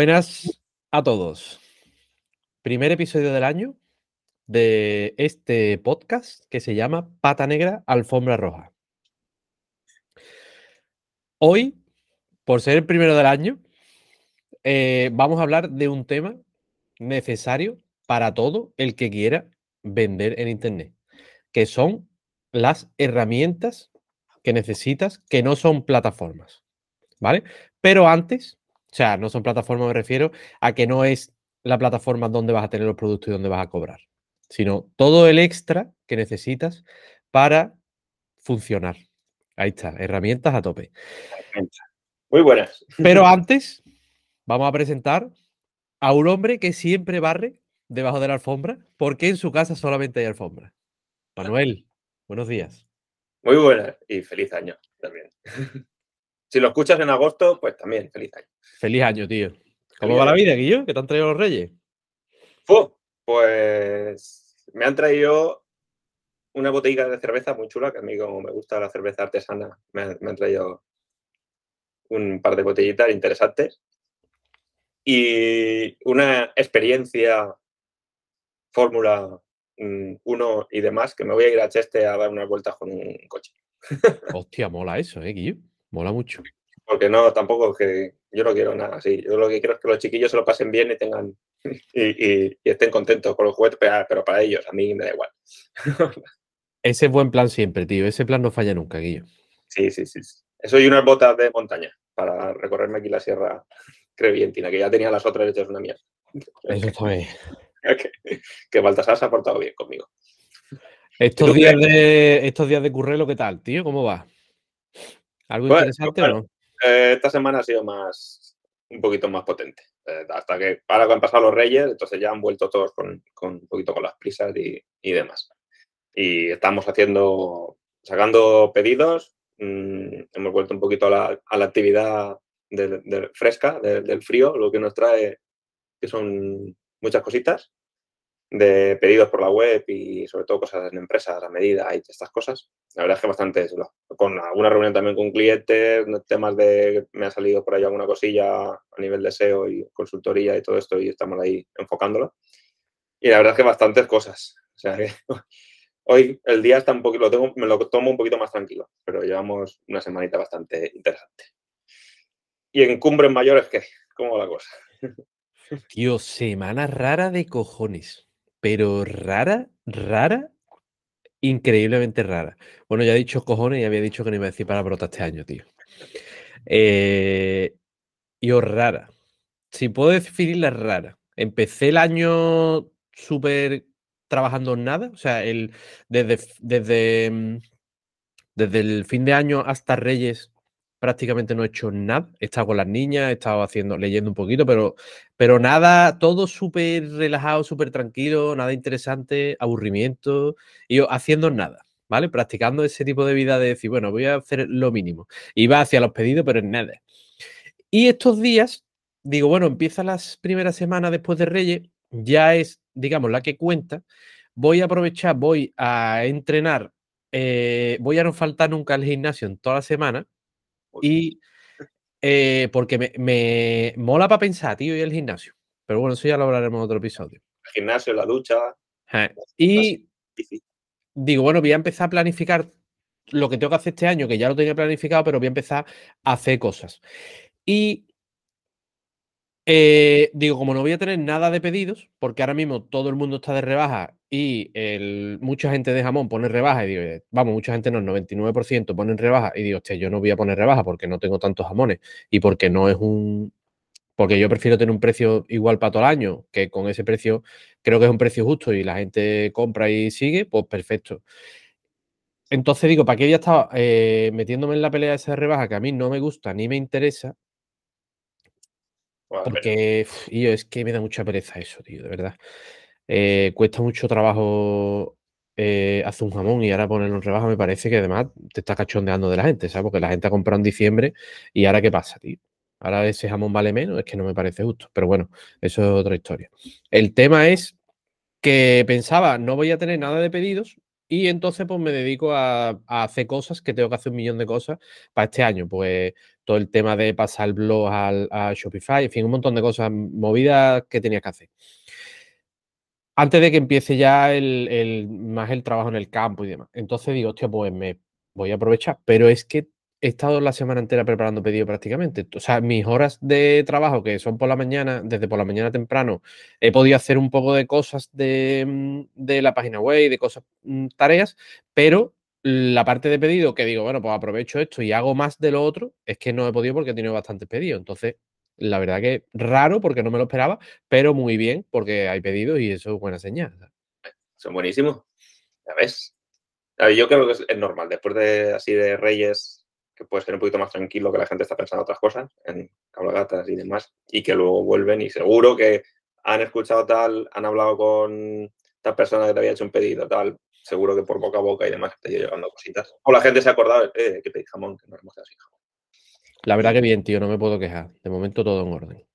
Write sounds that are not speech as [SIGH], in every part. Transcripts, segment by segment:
Buenas a todos. Primer episodio del año de este podcast que se llama Pata Negra, Alfombra Roja. Hoy, por ser el primero del año, eh, vamos a hablar de un tema necesario para todo el que quiera vender en Internet, que son las herramientas que necesitas que no son plataformas. ¿Vale? Pero antes, o sea, no son plataformas, me refiero a que no es la plataforma donde vas a tener los productos y donde vas a cobrar, sino todo el extra que necesitas para funcionar. Ahí está, herramientas a tope. Muy buenas. Pero antes, vamos a presentar a un hombre que siempre barre debajo de la alfombra, porque en su casa solamente hay alfombra. Manuel, buenos días. Muy buenas y feliz año también. [LAUGHS] Si lo escuchas en agosto, pues también, feliz año. Feliz año, tío. ¿Cómo va la vida, Guillo? ¿Qué te han traído los reyes? pues me han traído una botella de cerveza muy chula, que a mí como me gusta la cerveza artesana, me, han traído un par de botellitas interesantes. Y una experiencia Fórmula 1 mm, y demás, que me voy a ir a Cheste a dar unas vueltas con un coche. Hostia, mola eso, ¿eh, Guillo? Mola mucho. Porque no, tampoco que yo no quiero nada así. Yo lo que quiero es que los chiquillos se lo pasen bien y tengan [LAUGHS] y, estén contentos con los juguetes, pero para ellos, a mí me da igual. [LAUGHS] Ese es buen plan siempre, tío. Ese plan no falla nunca, Guillo. Sí, sí, sí. Eso y unas botas de montaña para recorrerme aquí la Sierra Crevientina, que ya tenía las otras hechas una mierda. Eso también. [LAUGHS] que, que Baltasar se ha portado bien conmigo. Estos días, de, estos días de currelo, ¿qué tal, tío? ¿Cómo va? ¿Algo interesante o no? Eh, esta semana ha sido más, un poquito más potente. Eh, hasta que ahora que han pasado los Reyes, entonces ya han vuelto todos con, un poquito con las prisas y, demás. Y estamos haciendo, sacando pedidos. Mm, hemos vuelto un poquito a la, a la actividad fresca, del frío, lo que nos trae, que son muchas cositas de pedidos por la web y sobre todo cosas en empresas a medida y estas cosas. La verdad es que bastante, con alguna reunión también con clientes, temas de, me ha salido por ahí alguna cosilla a nivel de SEO y consultoría y todo esto y estamos ahí enfocándolo. Y la verdad es que bastantes cosas. O sea que [LAUGHS] hoy el día está un poquito, lo tengo, me lo tomo un poquito más tranquilo, pero llevamos una semanita bastante interesante. Y en cumbres mayores, ¿qué? ¿Cómo va la cosa? [LAUGHS] Tío, semana rara de cojones pero rara, rara, increíblemente rara. Bueno, ya he dicho cojones y había dicho que no iba a decir para brota este año, tío. Eh, y os rara. Si puedo definirla rara. Empecé el año súper trabajando en nada. O sea, el, desde, desde, mm, desde el fin de año hasta Reyes prácticamente no he hecho nada. He estado con las niñas, he estado haciendo, leyendo un poquito, pero, pero nada, todo súper relajado, súper tranquilo, nada interesante, aburrimiento, y yo haciendo nada, ¿vale? Practicando ese tipo de vida de decir, bueno, voy a hacer lo mínimo. Iba hacia los pedidos, pero en nada. Y estos días, digo, bueno, empieza las primeras semanas después de Reyes, ya es, digamos, la que cuenta. Voy a aprovechar, voy a entrenar, eh, voy a no faltar nunca al gimnasio en toda la semana y eh, porque me, mola para pensar, tío, y el gimnasio. Pero bueno, eso ya lo hablaremos en otro episodio. El gimnasio, la ducha. Y digo, bueno, voy a empezar a planificar lo que tengo que hacer este año, que ya lo tenía planificado, pero voy a empezar a hacer cosas. Y eh, digo, como no voy a tener nada de pedidos, porque ahora mismo todo el mundo está de rebaja y mucha gente de jamón pone rebaja y digo, eh, vamos, mucha gente no, el 99% ponen rebaja y digo, hostia, yo no voy a poner rebaja porque no tengo tantos jamones y porque no es un... Porque yo prefiero tener un precio igual para todo el año, que con ese precio creo que es un precio justo y la gente compra y sigue, pues perfecto. Entonces digo, ¿para qué ya estaba eh, metiéndome en la pelea de esa rebaja que a mí no me gusta ni me interesa? Porque, y es que me da mucha pereza eso, tío, de verdad. Eh, cuesta mucho trabajo eh, hacer un jamón y ahora ponerlo en rebaja me parece que además te está cachondeando de la gente, ¿sabes? Porque la gente ha comprado en diciembre y ahora ¿qué pasa, tío? Ahora ese jamón vale menos, es que no me parece justo. Pero bueno, eso es otra historia. El tema es que pensaba, no voy a tener nada de pedidos y entonces pues me dedico a, hacer cosas que tengo que hacer un millón de cosas para este año. Pues el tema de pasar el blog al, a Shopify, en fin, un montón de cosas movidas que tenía que hacer. Antes de que empiece ya el, más el trabajo en el campo y demás. Entonces digo, hostia, pues me voy a aprovechar. Pero es que he estado la semana entera preparando pedido prácticamente. O sea, mis horas de trabajo, que son por la mañana, desde por la mañana temprano, he podido hacer un poco de cosas de, mm, la página web, de cosas, mm, tareas, pero la parte de pedido que digo, bueno, pues aprovecho esto y hago más de lo otro, es que no he podido porque he tenido bastantes pedidos. Entonces, la verdad que raro porque no me lo esperaba, pero muy bien porque hay pedidos y eso es buena señal. Son buenísimos. Ya ves. Yo creo que es normal. Después de así de Reyes que puede ser un poquito más tranquilo, que la gente está pensando otras cosas, en cabalgatas y demás, y que luego vuelven y seguro que han escuchado tal, han hablado con tal persona que te había hecho un pedido, tal, seguro que por boca a boca y demás te ido llegando cositas. O la gente se ha acordado, eh, que pedí jamón, que no hemos así jamón. La verdad que bien, tío, no me puedo quejar. De momento todo en orden.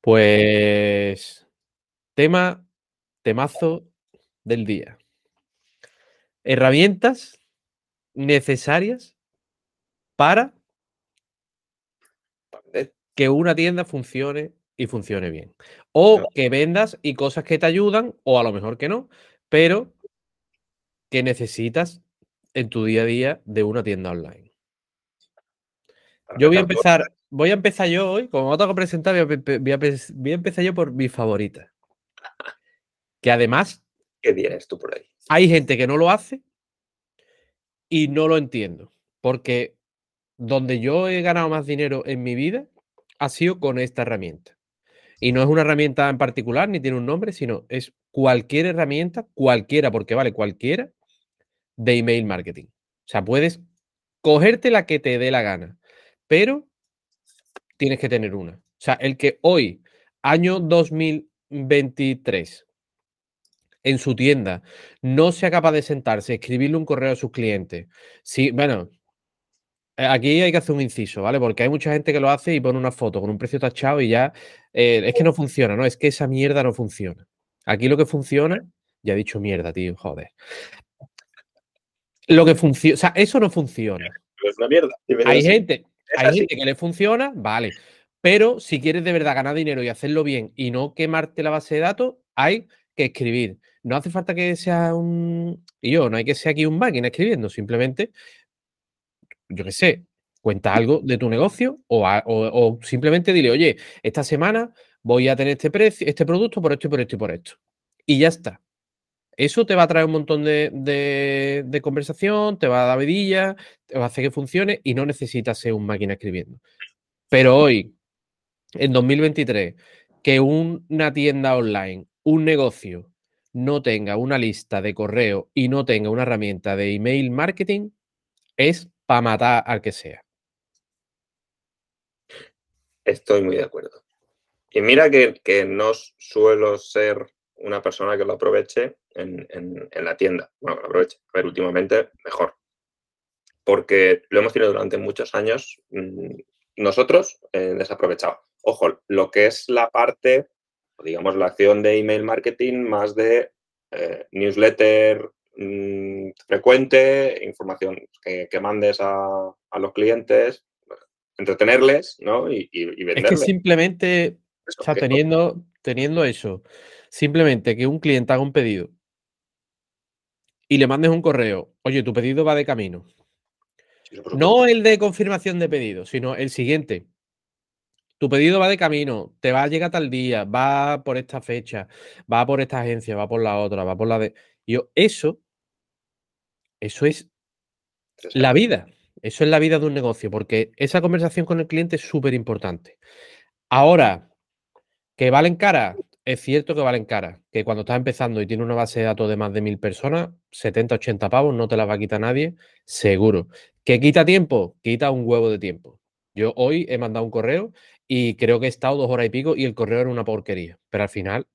Pues tema, temazo del día. Herramientas necesarias para que una tienda funcione y funcione bien. O que vendas y cosas que te ayudan, o a lo mejor que no, pero que necesitas en tu día a día de una tienda online. Yo voy a empezar, voy a empezar yo hoy, como no tengo que presentar, voy a, empezar yo por mi favorita. [LAUGHS] Que además. ¿Qué tienes tú por ahí? Hay gente que no lo hace y no lo entiendo. Porque donde yo he ganado más dinero en mi vida ha sido con esta herramienta. Y no es una herramienta en particular, ni tiene un nombre, sino es cualquier herramienta, cualquiera, porque vale cualquiera, de email marketing. O sea, puedes cogerte la que te dé la gana, pero tienes que tener una. O sea, el que hoy, año 2023, en su tienda, no sea capaz de sentarse, escribirle un correo a sus clientes. Sí, bueno, eh, aquí hay que hacer un inciso, ¿vale? Porque hay mucha gente que lo hace y pone una foto con un precio tachado y ya eh, es que no funciona, ¿no? Es que esa mierda no funciona. Aquí lo que funciona, ya he dicho mierda, tío, joder. Lo que funciona, o sea, eso no funciona. Es una mierda. Hay gente, hay gente que le funciona, vale. Pero si quieres de verdad ganar dinero y hacerlo bien y no quemarte la base de datos, hay que escribir. No hace falta que sea un. Y yo, no hay que ser aquí un máquina escribiendo, simplemente yo qué sé, cuenta algo de tu negocio o, simplemente dile, oye, esta semana voy a tener este precio, este producto por esto y por esto y por esto. Y ya está. Eso te va a traer un montón de, conversación, te va a dar vidilla, te va a hacer que funcione y no necesitas ser un máquina escribiendo. Pero hoy, en 2023, que una tienda online, un negocio, no tenga una lista de correo y no tenga una herramienta de email marketing, es para matar al que sea. Estoy muy de acuerdo. Y mira que, no suelo ser una persona que lo aproveche en, la tienda. Bueno, que lo aproveche. A ver, últimamente mejor. Porque lo hemos tenido durante muchos años mm, nosotros eh, desaprovechado. Ojo, lo que es la parte, digamos, la acción de email marketing más de eh, newsletter, Mm, frecuente, información que, mandes a, los clientes, entretenerles, ¿no? Y, y, Es que simplemente, teniendo, teniendo eso, simplemente que un cliente haga un pedido y le mandes un correo, oye, tu pedido va de camino. no el de confirmación de pedido, sino el siguiente. Tu pedido va de camino, te va a llegar tal día, va por esta fecha, va por esta agencia, va por la otra, va por la de. Yo, eso eso es la vida. Eso es la vida de un negocio, porque esa conversación con el cliente es súper importante. Ahora, que valen cara, es cierto que valen cara. Que cuando estás empezando y tienes una base de datos de más de mil personas, 70, 80 pavos, no te la va a quitar nadie, seguro. ¿Que quita tiempo? Quita un huevo de tiempo. Yo hoy he mandado un correo y creo que he estado dos horas y pico y el correo era una porquería. Pero al final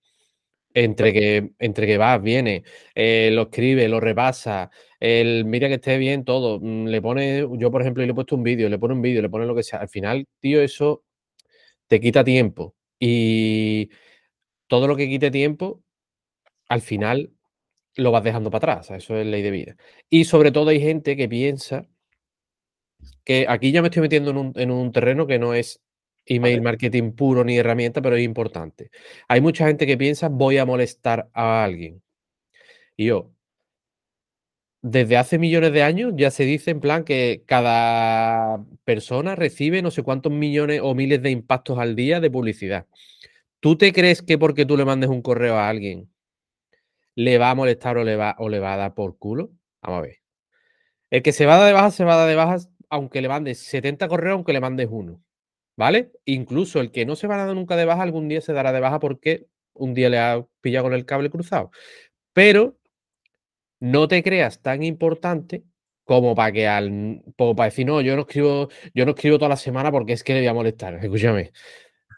entre que, entre que va, viene, eh, lo escribe, lo repasa, el mira que esté bien todo, mm, le pone, yo por ejemplo, le he puesto un vídeo, le pone un vídeo, le pone lo que sea. Al final, tío, eso te quita tiempo. Y todo lo que quite tiempo, al final lo vas dejando para atrás. Eso es ley de vida. Y sobre todo hay gente que piensa que aquí ya me estoy metiendo en un, terreno que no es email marketing puro ni herramienta, pero es importante. Hay mucha gente que piensa voy a molestar a alguien. Y yo, desde hace millones de años ya se dice en plan que cada persona recibe no sé cuántos millones o miles de impactos al día de publicidad. ¿Tú te crees que porque tú le mandes un correo a alguien le va a molestar o le va, o a dar por culo? Vamos a ver. El que se va de baja, se va de baja, aunque le mandes 70 correos, aunque le mandes uno. ¿Vale? Incluso el que no se va a dar nunca de baja, algún día se dará de baja porque un día le ha pillado con el cable cruzado. Pero no te creas tan importante como para que al para decir, no, yo no escribo, yo no escribo toda la semana porque es que le voy a molestar. Escúchame.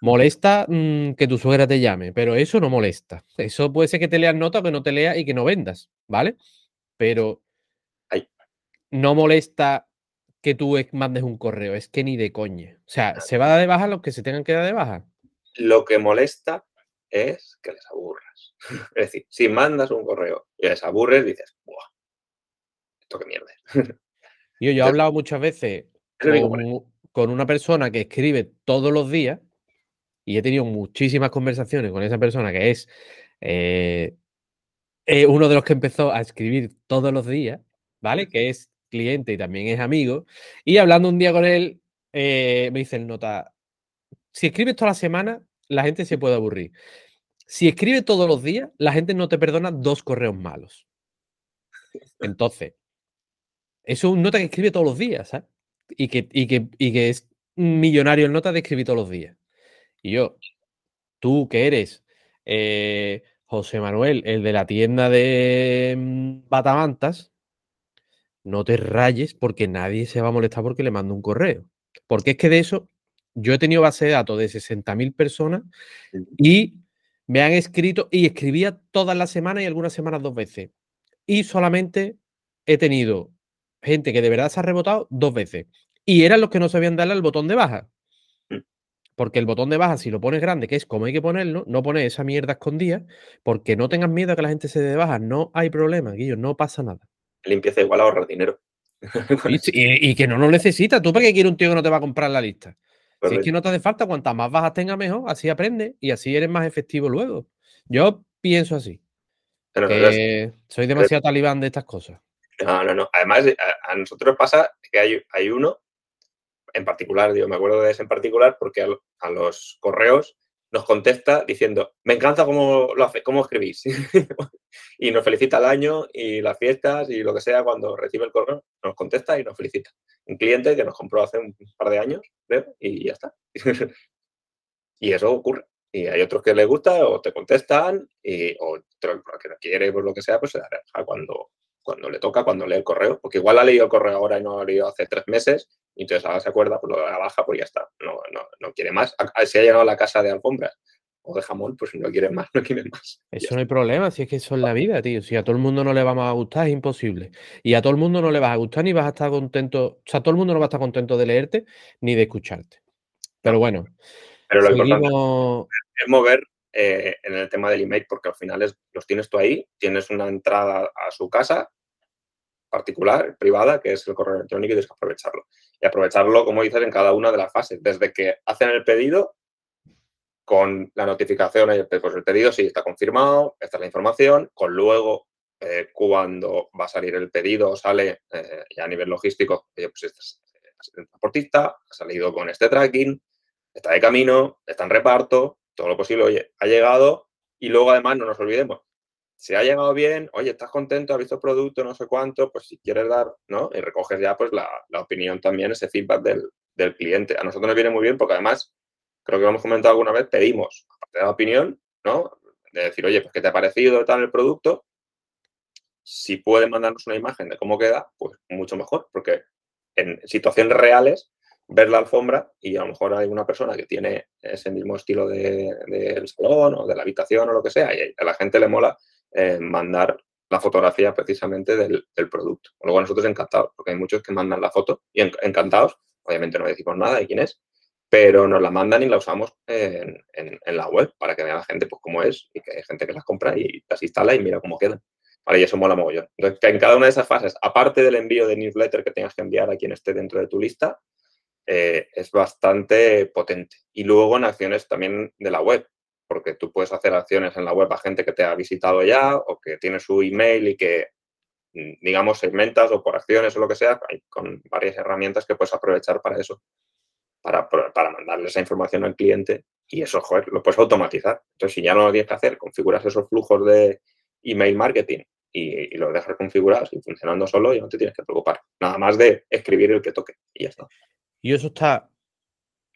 Molesta mm, que tu suegra te llame, pero eso no molesta. Eso puede ser que te leas nota o que no te lea y que no vendas, ¿vale? Pero no molesta que tú mandes un correo, es que ni de coña. O sea, se va a dar de baja los que se tengan que dar de baja. Lo que molesta es que les aburras. [LAUGHS] Es decir, si mandas un correo y les aburres, dices, ¡buah! Esto qué mierda. [LAUGHS] Yo, yo he hablado muchas veces con, una persona que escribe todos los días y he tenido muchísimas conversaciones con esa persona que es eh, eh, uno de los que empezó a escribir todos los días, ¿vale? Que es cliente y también es amigo. Y hablando un día con él, eh, me dice el nota, si escribes toda la semana, la gente se puede aburrir. Si escribes todos los días, la gente no te perdona dos correos malos. [LAUGHS] Entonces, eso es un nota que escribe todos los días, ¿sabes? Y que, y que, y que es millonario el nota de escribir todos los días. Y yo, tú que eres eh, José Manuel, el de la tienda de mm, Batamantas, no te rayes porque nadie se va a molestar porque le mando un correo. Porque es que de eso yo he tenido base de datos de 60.000 personas y me han escrito y escribía todas las semanas y algunas semanas dos veces. Y solamente he tenido gente que de verdad se ha rebotado dos veces. Y eran los que no sabían darle al botón de baja. Porque el botón de baja, si lo pones grande, que es como hay que ponerlo, no pones esa mierda escondida, porque no tengas miedo a que la gente se dé de baja. No hay problema, Guillo, no pasa nada limpieza igual a ahorrar dinero. [LAUGHS] y, que no lo necesita. ¿Tú para qué quieres un tío que no te va a comprar la lista? Si es que no te hace falta, cuantas más bajas tenga mejor, así aprende y así eres más efectivo luego. Yo pienso así. soy demasiado talibán de estas cosas. No, no, no. Además, a, nosotros pasa que hay, hay, uno en particular, digo, me acuerdo de ese en particular, porque a los correos nos contesta diciendo, me encanta cómo lo hace, cómo escribís. [LAUGHS] y nos felicita el año y las fiestas y lo que sea cuando recibe el correo, nos contesta y nos felicita. Un cliente que nos compró hace un par de años, y ya está. [LAUGHS] y eso ocurre. Y hay otros que les gusta o te contestan y, o que no quiere, por lo que sea, pues se deja cuando, cuando le toca, cuando lee el correo. Porque igual ha leído el correo ahora y no lo ha leído hace tres meses y entonces ahora se acuerda, pues lo de la baja, pues ya está, no, no, no quiere más. Si ha llegado a la casa de alfombras o de jamón, pues no quiere más, [LAUGHS] no quiere más. Eso no hay problema, si es que eso es la vida, tío. Si a todo el mundo no le va a gustar, es imposible. Y a todo el mundo no le vas a gustar ni vas a estar contento, o sea, todo el mundo no va a estar contento de leerte ni de escucharte. Pero bueno. Pero lo importante es mover eh, en el tema del email, porque al final es, los tienes tú ahí, tienes una entrada a su casa particular, privada, que es el correo electrónico y tienes que aprovecharlo. Y aprovecharlo, como dices, en cada una de las fases. Desde que hacen el pedido, con la notificación, pues el pedido sí está confirmado, esta es la información, con luego eh, cuando va a salir el pedido, sale eh, ya a nivel logístico, pues este es, el transportista, ha salido con este tracking, está de camino, está en reparto, todo lo posible, oye, ha llegado y luego además no nos olvidemos, si ha llegado bien, oye, estás contento, has visto el producto, no sé cuánto, pues si quieres dar, ¿no? Y recoges ya pues la, opinión también, ese feedback del, cliente. A nosotros nos viene muy bien porque además, creo que lo hemos comentado alguna vez, pedimos, aparte de la opinión, ¿no? De decir, oye, pues qué te ha parecido tal el producto. Si puede mandarnos una imagen de cómo queda, pues mucho mejor, porque en situaciones reales, ver la alfombra y a lo mejor hay una persona que tiene ese mismo estilo del de, salón o de la habitación o lo que sea y a la gente le mola eh, mandar la fotografía precisamente del, producto. Luego nosotros encantados, porque hay muchos que mandan la foto y encantados, obviamente no decimos nada de quién es, pero nos la mandan y la usamos en, la web para que vea la gente pues cómo es y que hay gente que las compra y las instala y mira cómo quedan. Vale, y eso mola mogollón. Entonces, en cada una de esas fases, aparte del envío de newsletter que tengas que enviar a quien esté dentro de tu lista, eh, es bastante potente. Y luego en acciones también de la web, porque tú puedes hacer acciones en la web a gente que te ha visitado ya o que tiene su email y que, mm, digamos, segmentas o por acciones o lo que sea, hay con varias herramientas que puedes aprovechar para eso, para, para mandarle esa información al cliente y eso, joder, lo puedes automatizar. Entonces, si ya no lo tienes que hacer, configuras esos flujos de email marketing y, los dejas configurados y funcionando solo y no te tienes que preocupar. Nada más de escribir el que toque y ya está. Y eso está,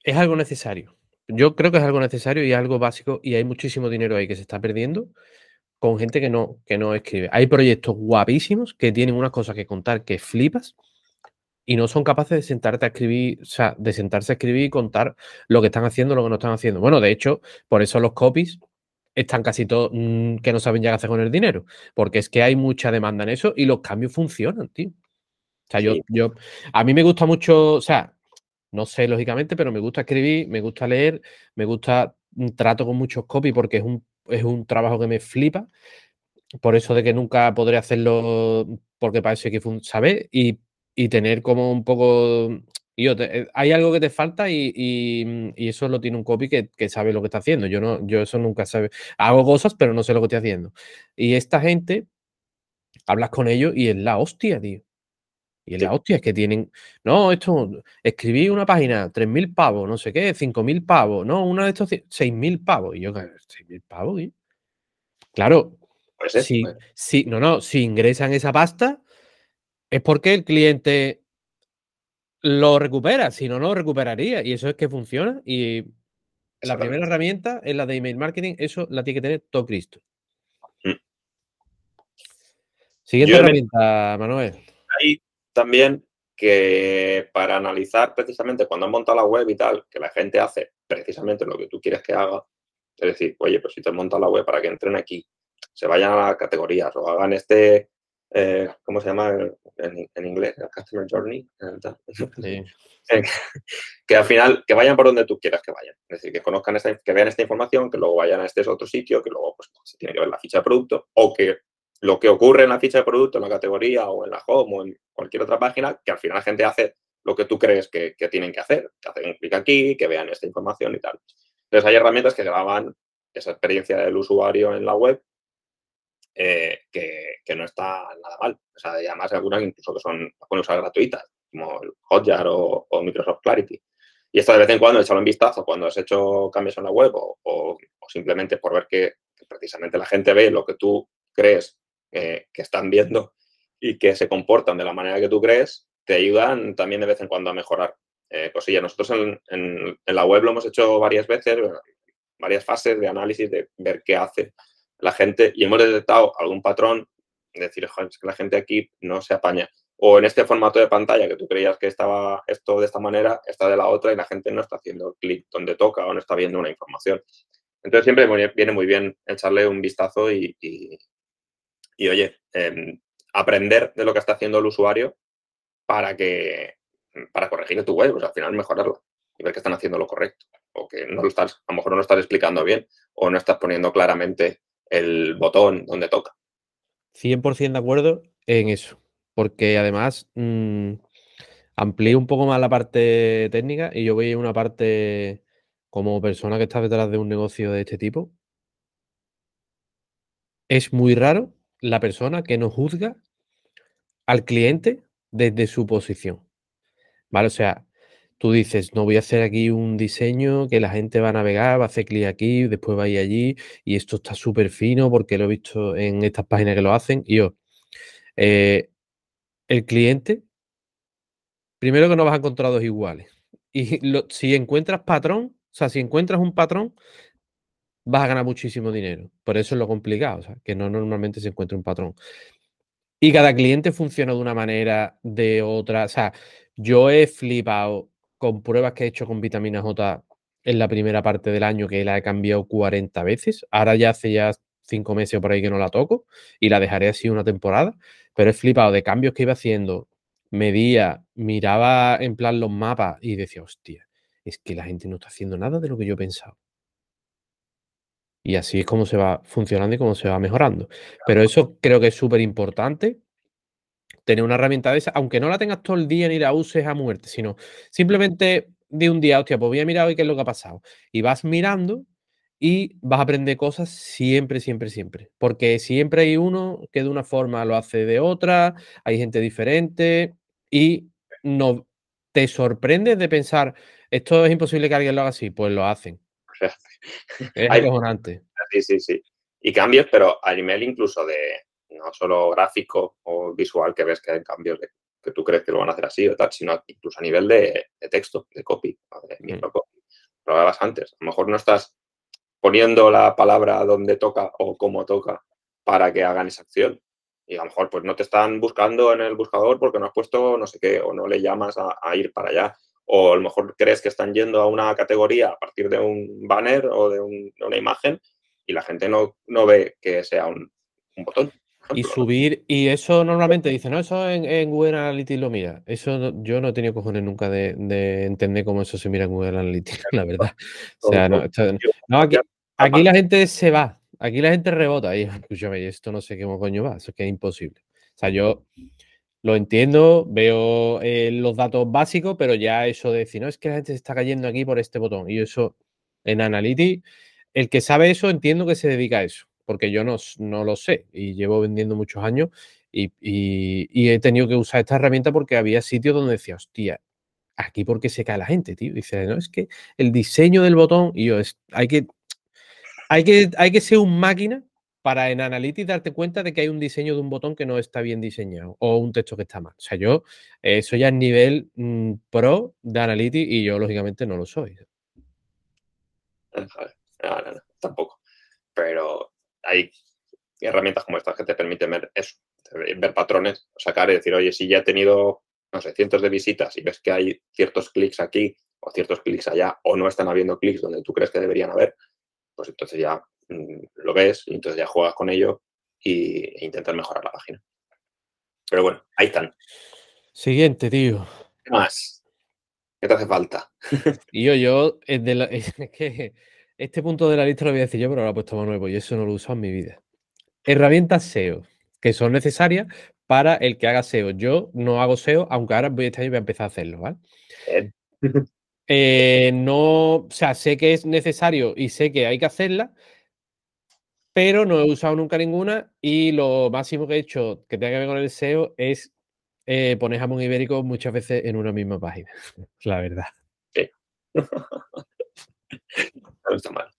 es algo necesario. Yo creo que es algo necesario y algo básico y hay muchísimo dinero ahí que se está perdiendo con gente que no, que no escribe. Hay proyectos guapísimos que tienen unas cosas que contar que flipas y no son capaces de sentarte a escribir, o sea, de sentarse a escribir y contar lo que están haciendo, lo que no están haciendo. Bueno, de hecho, por eso los copies están casi todos mm, que no saben ya qué hacer con el dinero, porque es que hay mucha demanda en eso y los cambios funcionan, tío. O sea, yo, yo, a mí me gusta mucho, o sea, no sé lógicamente, pero me gusta escribir, me gusta leer, me gusta, mm, trato con muchos copies porque es un, es un trabajo que me flipa, por eso de que nunca podré hacerlo porque parece que sabe y, y tener como un poco yo, eh, hay algo que te falta y, mm, y, eso lo tiene un copy que, que, sabe lo que está haciendo. Yo no, yo eso nunca sabe. Hago cosas, pero no sé lo que estoy haciendo. Y esta gente, hablas con ellos y es la hostia, tío. Y es la hostia, es que tienen. No, esto, escribí una página, 3.000 pavos, no sé qué, 5.000 pavos, no, una de estos 6.000 pavos. Y yo, 6.000 pavos. Claro, si, si, no, no, si ingresan esa pasta, es porque el cliente lo recupera, si no, no lo recuperaría. Y eso es que funciona. Y la primera herramienta es la de email marketing, eso la tiene que tener todo Cristo. Mm. Siguiente herramienta, Manuel. También que para analizar precisamente cuando han montado la web y tal, que la gente hace precisamente lo que tú quieres que haga, es decir, oye, pues si te montado la web para que entren aquí, se vayan a las categorías o hagan este eh, ¿cómo se llama en, inglés? Customer Journey. [LAUGHS] que al final, que vayan por donde tú quieras que vayan. Es decir, que conozcan, esta, que vean esta información, que luego vayan a este otro sitio, que luego pues, se tiene que ver la ficha de producto, o que lo que ocurre en la ficha de producto, en la categoría, o en la home, o en cualquier otra página, que al final la gente hace lo que tú crees que, tienen que hacer, que hacen un clic aquí, que vean esta información y tal. Entonces hay herramientas que graban esa experiencia del usuario en la web eh, que, no está nada mal. O sea, además algunas incluso que son con usar gratuitas, como el Hotjar o, Microsoft Clarity. Y esto de vez en cuando, echarlo en vistazo cuando has hecho cambios en la web o, simplemente por ver que, precisamente la gente ve lo que tú crees que están viendo y que se comportan de la manera que tú crees, te ayudan también de vez en cuando a mejorar eh, cosillas. Nosotros en, en, la web lo hemos hecho varias veces, varias fases de análisis de ver qué hace la gente y hemos detectado algún patrón, decir, es que la gente aquí no se apaña. O en este formato de pantalla que tú creías que estaba esto de esta manera, está de la otra y la gente no está haciendo clic donde toca o no está viendo una información. Entonces siempre viene muy bien echarle un vistazo y, oye, em, aprender de lo que está haciendo el usuario para que para corregir tu web, pues al final mejorarlo y ver que están haciendo lo correcto o que no lo estás, a lo mejor no lo estás explicando bien o no estás poniendo claramente el botón donde toca. 100% de acuerdo en eso, porque además mmm, amplío un poco más la parte técnica y yo voy a una parte como persona que está detrás de un negocio de este tipo. Es muy raro la persona que no juzga al cliente desde su posición. ¿Vale? O sea, tú dices, no voy a hacer aquí un diseño que la gente va a navegar, va a hacer clic aquí, después va a ir allí, y esto está súper fino porque lo he visto en estas páginas que lo hacen. Y yo, eh, el cliente, primero que no vas a encontrar dos iguales. Y si encuentras patrón, o sea, si encuentras un patrón, vas a ganar muchísimo dinero. Por eso es lo complicado, o que no normalmente se encuentra un patrón. Y cada cliente funciona de una manera, de otra. O sea, yo he flipado con pruebas que he hecho con vitamina J en la primera parte del año, que la he cambiado 40 veces. Ahora ya hace ya cinco meses por ahí que no la toco y la dejaré así una temporada. Pero he flipado de cambios que iba haciendo. Medía, miraba en plan los mapas y decía, hostia, es que la gente no está haciendo nada de lo que yo he pensado. Y así es como se va funcionando y cómo se va mejorando. Pero eso creo que es súper importante tener una herramienta de esa, aunque no la tengas todo el día ni la uses a muerte, sino simplemente de un día, hostia, pues voy a mirar hoy qué es lo que ha pasado. Y vas mirando y vas a aprender cosas siempre, siempre, siempre. Porque siempre hay uno que de una forma lo hace de otra, hay gente diferente y no te sorprendes de pensar, esto es imposible que alguien lo haga así, pues lo hacen. Es acojonante. Sí, sí, sí. Y cambios, pero a nivel incluso de no solo gráfico o visual, que ves que hay cambios que tú crees que lo van a hacer así o tal, sino incluso a nivel de, texto, de copy, de mm. microcopy. Lo hablabas antes. A lo mejor no estás poniendo la palabra donde toca o cómo toca para que hagan esa acción. Y a lo mejor pues no te están buscando en el buscador porque no has puesto no sé qué o no le llamas a ir para allá o a lo mejor crees que están yendo a una categoría a partir de un banner o de, una imagen y la gente no, no ve que sea un, botón. y subir, y eso normalmente dice, no, eso en, Google Analytics lo mira. Eso yo no he tenido cojones nunca de, entender cómo eso se mira en Google Analytics, [LAUGHS] la verdad. O sea, no, aquí, aquí, la gente se va, aquí la gente rebota. Y [LAUGHS] escúchame, esto no sé qué coño va, eso es que es imposible. O sea, yo lo entiendo, veo eh, los datos básicos, pero ya eso de decir, no, es que la gente se está cayendo aquí por este botón. Y eso en Analytics, el que sabe eso, entiendo que se dedica a eso, porque yo no, no lo sé y llevo vendiendo muchos años y, he tenido que usar esta herramienta porque había sitios donde decía, hostia, aquí porque se cae la gente, tío. dice, no, es que el diseño del botón, y yo, es, hay que, hay que, hay que ser un máquina para en Analytics darte cuenta de que hay un diseño de un botón que no está bien diseñado o un texto que está mal. O sea, yo, eso ya nivel mm, pro de Analytics y yo, lógicamente, no lo soy. No, no, no, tampoco. Pero hay herramientas como estas que te permiten ver eso, ver patrones, sacar y decir, oye, si ya he tenido, no sé, cientos de visitas y ves que hay ciertos clics aquí o ciertos clics allá o no están habiendo clics donde tú crees que deberían haber, pues entonces ya lo ves y entonces ya juegas con ello y, e intentas mejorar la página. Pero bueno, ahí están. Siguiente, tío. ¿Qué más? ¿Qué te hace falta? [LAUGHS] y yo, yo, [LAUGHS] es, que este punto de la lista lo voy a decir yo, pero lo he puesto más nuevo y eso no lo he usado en mi vida. Herramientas SEO, que son necesarias para el que haga SEO. Yo no hago SEO, aunque ahora voy y voy a empezar a hacerlo, ¿vale? Eh, no, o sea, sé que es necesario y sé que hay que hacerla, pero no he usado nunca ninguna y lo máximo que he hecho que tenga que ver con el SEO es eh, poner jamón ibérico muchas veces en una misma página, [LAUGHS] la verdad. Sí. no está mal.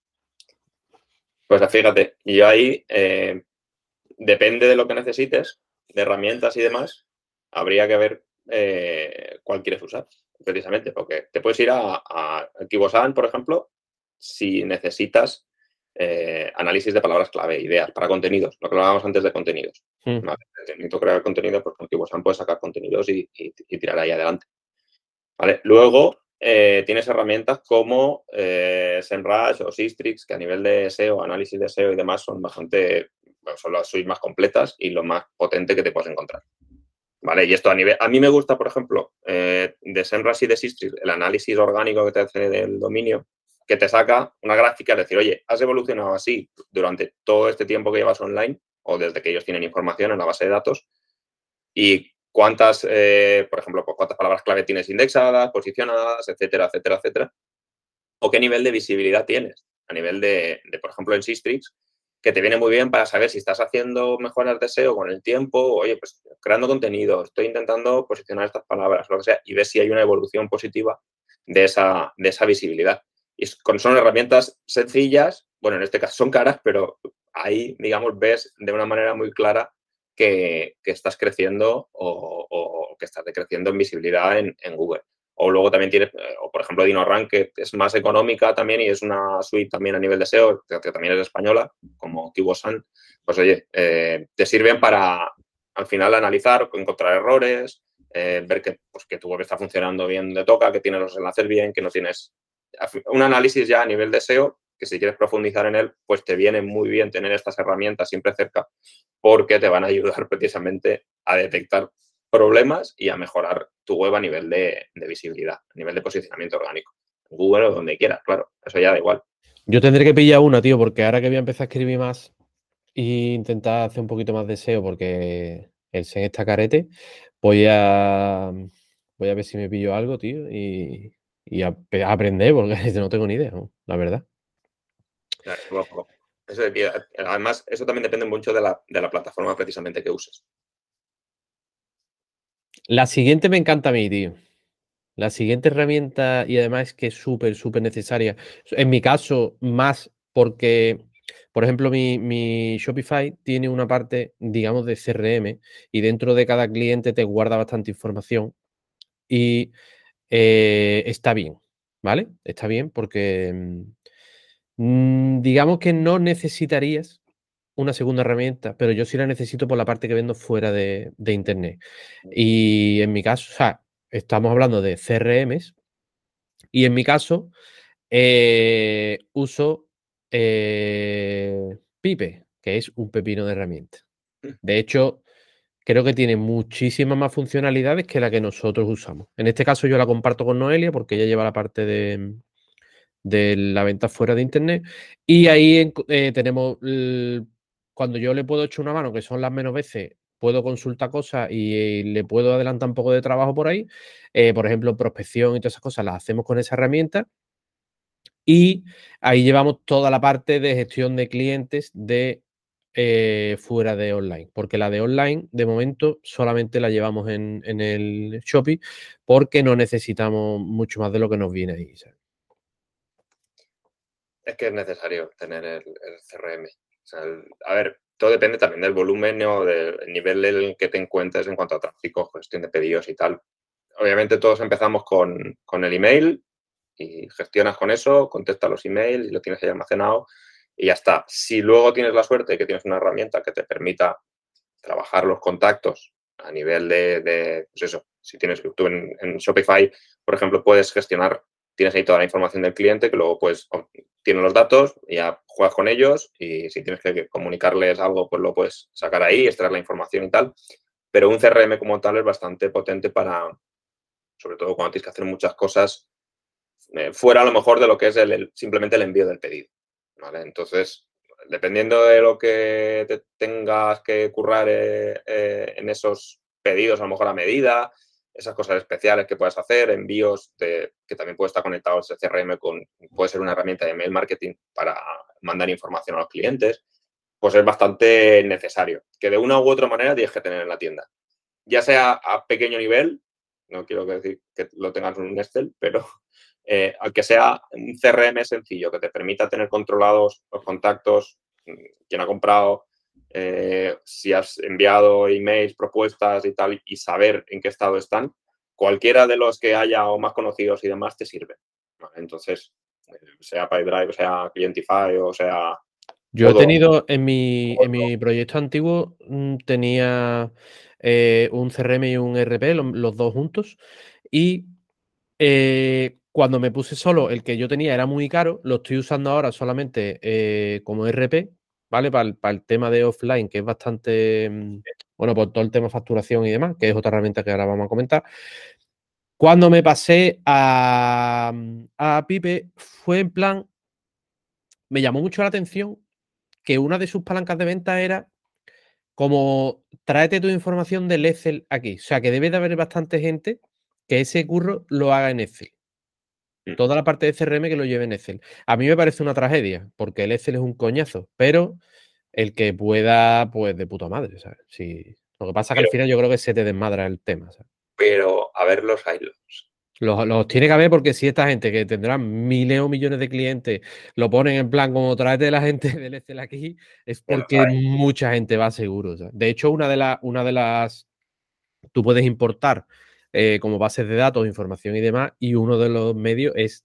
Pues fíjate, yo ahí, eh, depende de lo que necesites, de herramientas y demás, habría que ver eh, cuál quieres usar, precisamente, porque te puedes ir a, a Kibosan, por ejemplo, si necesitas eh, análisis de palabras clave, ideas para contenidos, lo que hablábamos antes de contenidos. Mm. Necesito crear contenido, pues con Kibosan puedes sacar contenidos y, tirar ahí adelante. ¿Vale? Luego eh, tienes herramientas como eh, SEMrush o Sistrix, que a nivel de SEO, análisis de SEO y demás son bastante, son las suites más completas y lo más potente que te puedes encontrar. ¿Vale? Y esto a nivel, a mí me gusta, por ejemplo, de SEMrush y de Sistrix, el análisis orgánico que te hace del dominio, que te saca una gráfica, es decir, oye, has evolucionado así durante todo este tiempo que llevas online o desde que ellos tienen información en la base de datos y cuántas, eh, por ejemplo, pues cuántas palabras clave tienes indexadas, posicionadas, etcétera, etcétera, etcétera, o qué nivel de visibilidad tienes a nivel de, por ejemplo, en Sistrix, que te viene muy bien para saber si estás haciendo mejoras de SEO con el tiempo, oye, pues creando contenido, estoy intentando posicionar estas palabras, lo que sea, y ves si hay una evolución positiva de esa, de esa visibilidad. Y son herramientas sencillas, bueno, en este caso son caras, pero ahí, digamos, ves de una manera muy clara que, estás creciendo o, que estás decreciendo en visibilidad en, Google. O luego también tienes, eh, o por ejemplo, DinoRank, que es más económica también y es una suite también a nivel de SEO, que, también es española, como Kibosan. Pues oye, eh, te sirven para al final analizar, encontrar errores, eh, ver que, pues, que tu web está funcionando bien de toca, que tienes los enlaces bien, que no tienes un análisis ya a nivel de SEO, que si quieres profundizar en él, pues te viene muy bien tener estas herramientas siempre cerca, porque te van a ayudar [LAUGHS] precisamente a detectar problemas y a mejorar tu web a nivel de, visibilidad, a nivel de posicionamiento orgánico. Google o donde quieras, claro, eso ya da igual. Yo tendré que pillar una, tío, porque ahora que voy a empezar a escribir más e intentar hacer un poquito más de SEO, porque el SEO está carete, voy a, voy a ver si me pillo algo, tío, y, y a, aprender, porque [LAUGHS] no tengo ni idea, la verdad. además, eso también depende mucho de la, de la plataforma precisamente que uses. La siguiente me encanta a mí, tío. La siguiente herramienta, y además es que es súper, súper necesaria. En mi caso, más porque, por ejemplo, mi, Shopify tiene una parte, digamos, de CRM y dentro de cada cliente te guarda bastante información y eh, está bien, ¿vale? Está bien porque mm, digamos que no necesitarías una segunda herramienta, pero yo sí la necesito por la parte que vendo fuera de, Internet. Y en mi caso, o sea, estamos hablando de CRMs y en mi caso eh, uso eh, Pipe, que es un pepino de herramienta. Mm. De hecho, creo que tiene muchísimas más funcionalidades que la que nosotros usamos. En este caso yo la comparto con Noelia porque ella lleva la parte de, de la venta fuera de Internet y ahí eh, tenemos cuando yo le puedo echar una mano, que son las menos veces, puedo consultar cosas y, le puedo adelantar un poco de trabajo por ahí. Eh, por ejemplo, prospección y todas esas cosas las hacemos con esa herramienta. Y ahí llevamos toda la parte de gestión de clientes de eh, fuera de online, porque la de online de momento solamente la llevamos en, el Shopee porque no necesitamos mucho más de lo que nos viene ahí. Es que es necesario tener el CRM a ver, todo depende también del volumen o del nivel en el que te encuentres en cuanto a tráfico, gestión de pedidos y tal. Obviamente todos empezamos con, el email y gestionas con eso, contestas los emails y lo tienes ahí almacenado y ya está. Si luego tienes la suerte de que tienes una herramienta que te permita trabajar los contactos a nivel de, pues eso, si tienes tú en, Shopify, por ejemplo, puedes gestionar, tienes ahí toda la información del cliente que luego puedes tienes los datos, ya juegas con ellos y si tienes que comunicarles algo, pues lo puedes sacar ahí, extraer la información y tal. Pero un CRM como tal es bastante potente para, sobre todo cuando tienes que hacer muchas cosas eh, fuera a lo mejor de lo que es el, simplemente el envío del pedido. Entonces, dependiendo de lo que te tengas que currar eh, eh, en esos pedidos, a lo mejor a medida, esas cosas especiales que puedes hacer, envíos que también puede estar conectado ese CRM con, puede ser una herramienta de mail marketing para mandar información a los clientes, pues es bastante necesario, que de una u otra manera tienes que tener en la tienda. Ya sea a pequeño nivel, no quiero decir que lo tengas en un Excel, pero eh, aunque sea un CRM sencillo que te permita tener controlados los contactos, mm, quién ha comprado, eh, si has enviado emails, propuestas y tal, y saber en qué estado están, cualquiera de los que haya o más conocidos y demás te sirve. Entonces, eh, sea PyDrive, sea Clientify o sea... Yo he tenido en mi, en mi proyecto antiguo, mm, tenía eh, un CRM y un RP, los, dos juntos, y cuando me puse solo, el que yo tenía era muy caro, lo estoy usando ahora solamente como RP ¿vale? Para el, tema de offline, que es bastante, mm, bueno, por todo el tema facturación y demás, que es otra herramienta que ahora vamos a comentar. Cuando me pasé a, mm, a Pipe, fue en plan, me llamó mucho la atención que una de sus palancas de venta era como tráete tu información del Excel aquí. O sea, que debe de haber bastante gente que ese curro lo haga en Excel. Mm. toda la parte de CRM que lo lleve en Excel. A mí me parece una tragedia, porque el Excel es un coñazo, pero el que pueda, pues de puta madre, ¿sabes? Lo que pasa es que al final yo creo que se te desmadra el tema, ¿sabes? Pero a ver los highlights. Los, tiene que haber porque si esta gente que tendrá miles o millones de clientes lo ponen en plan como de la gente del Excel aquí, es porque mucha gente va seguro. De hecho, una de, una de las... Tú puedes importar eh, como bases de datos, información y demás, y uno de los medios es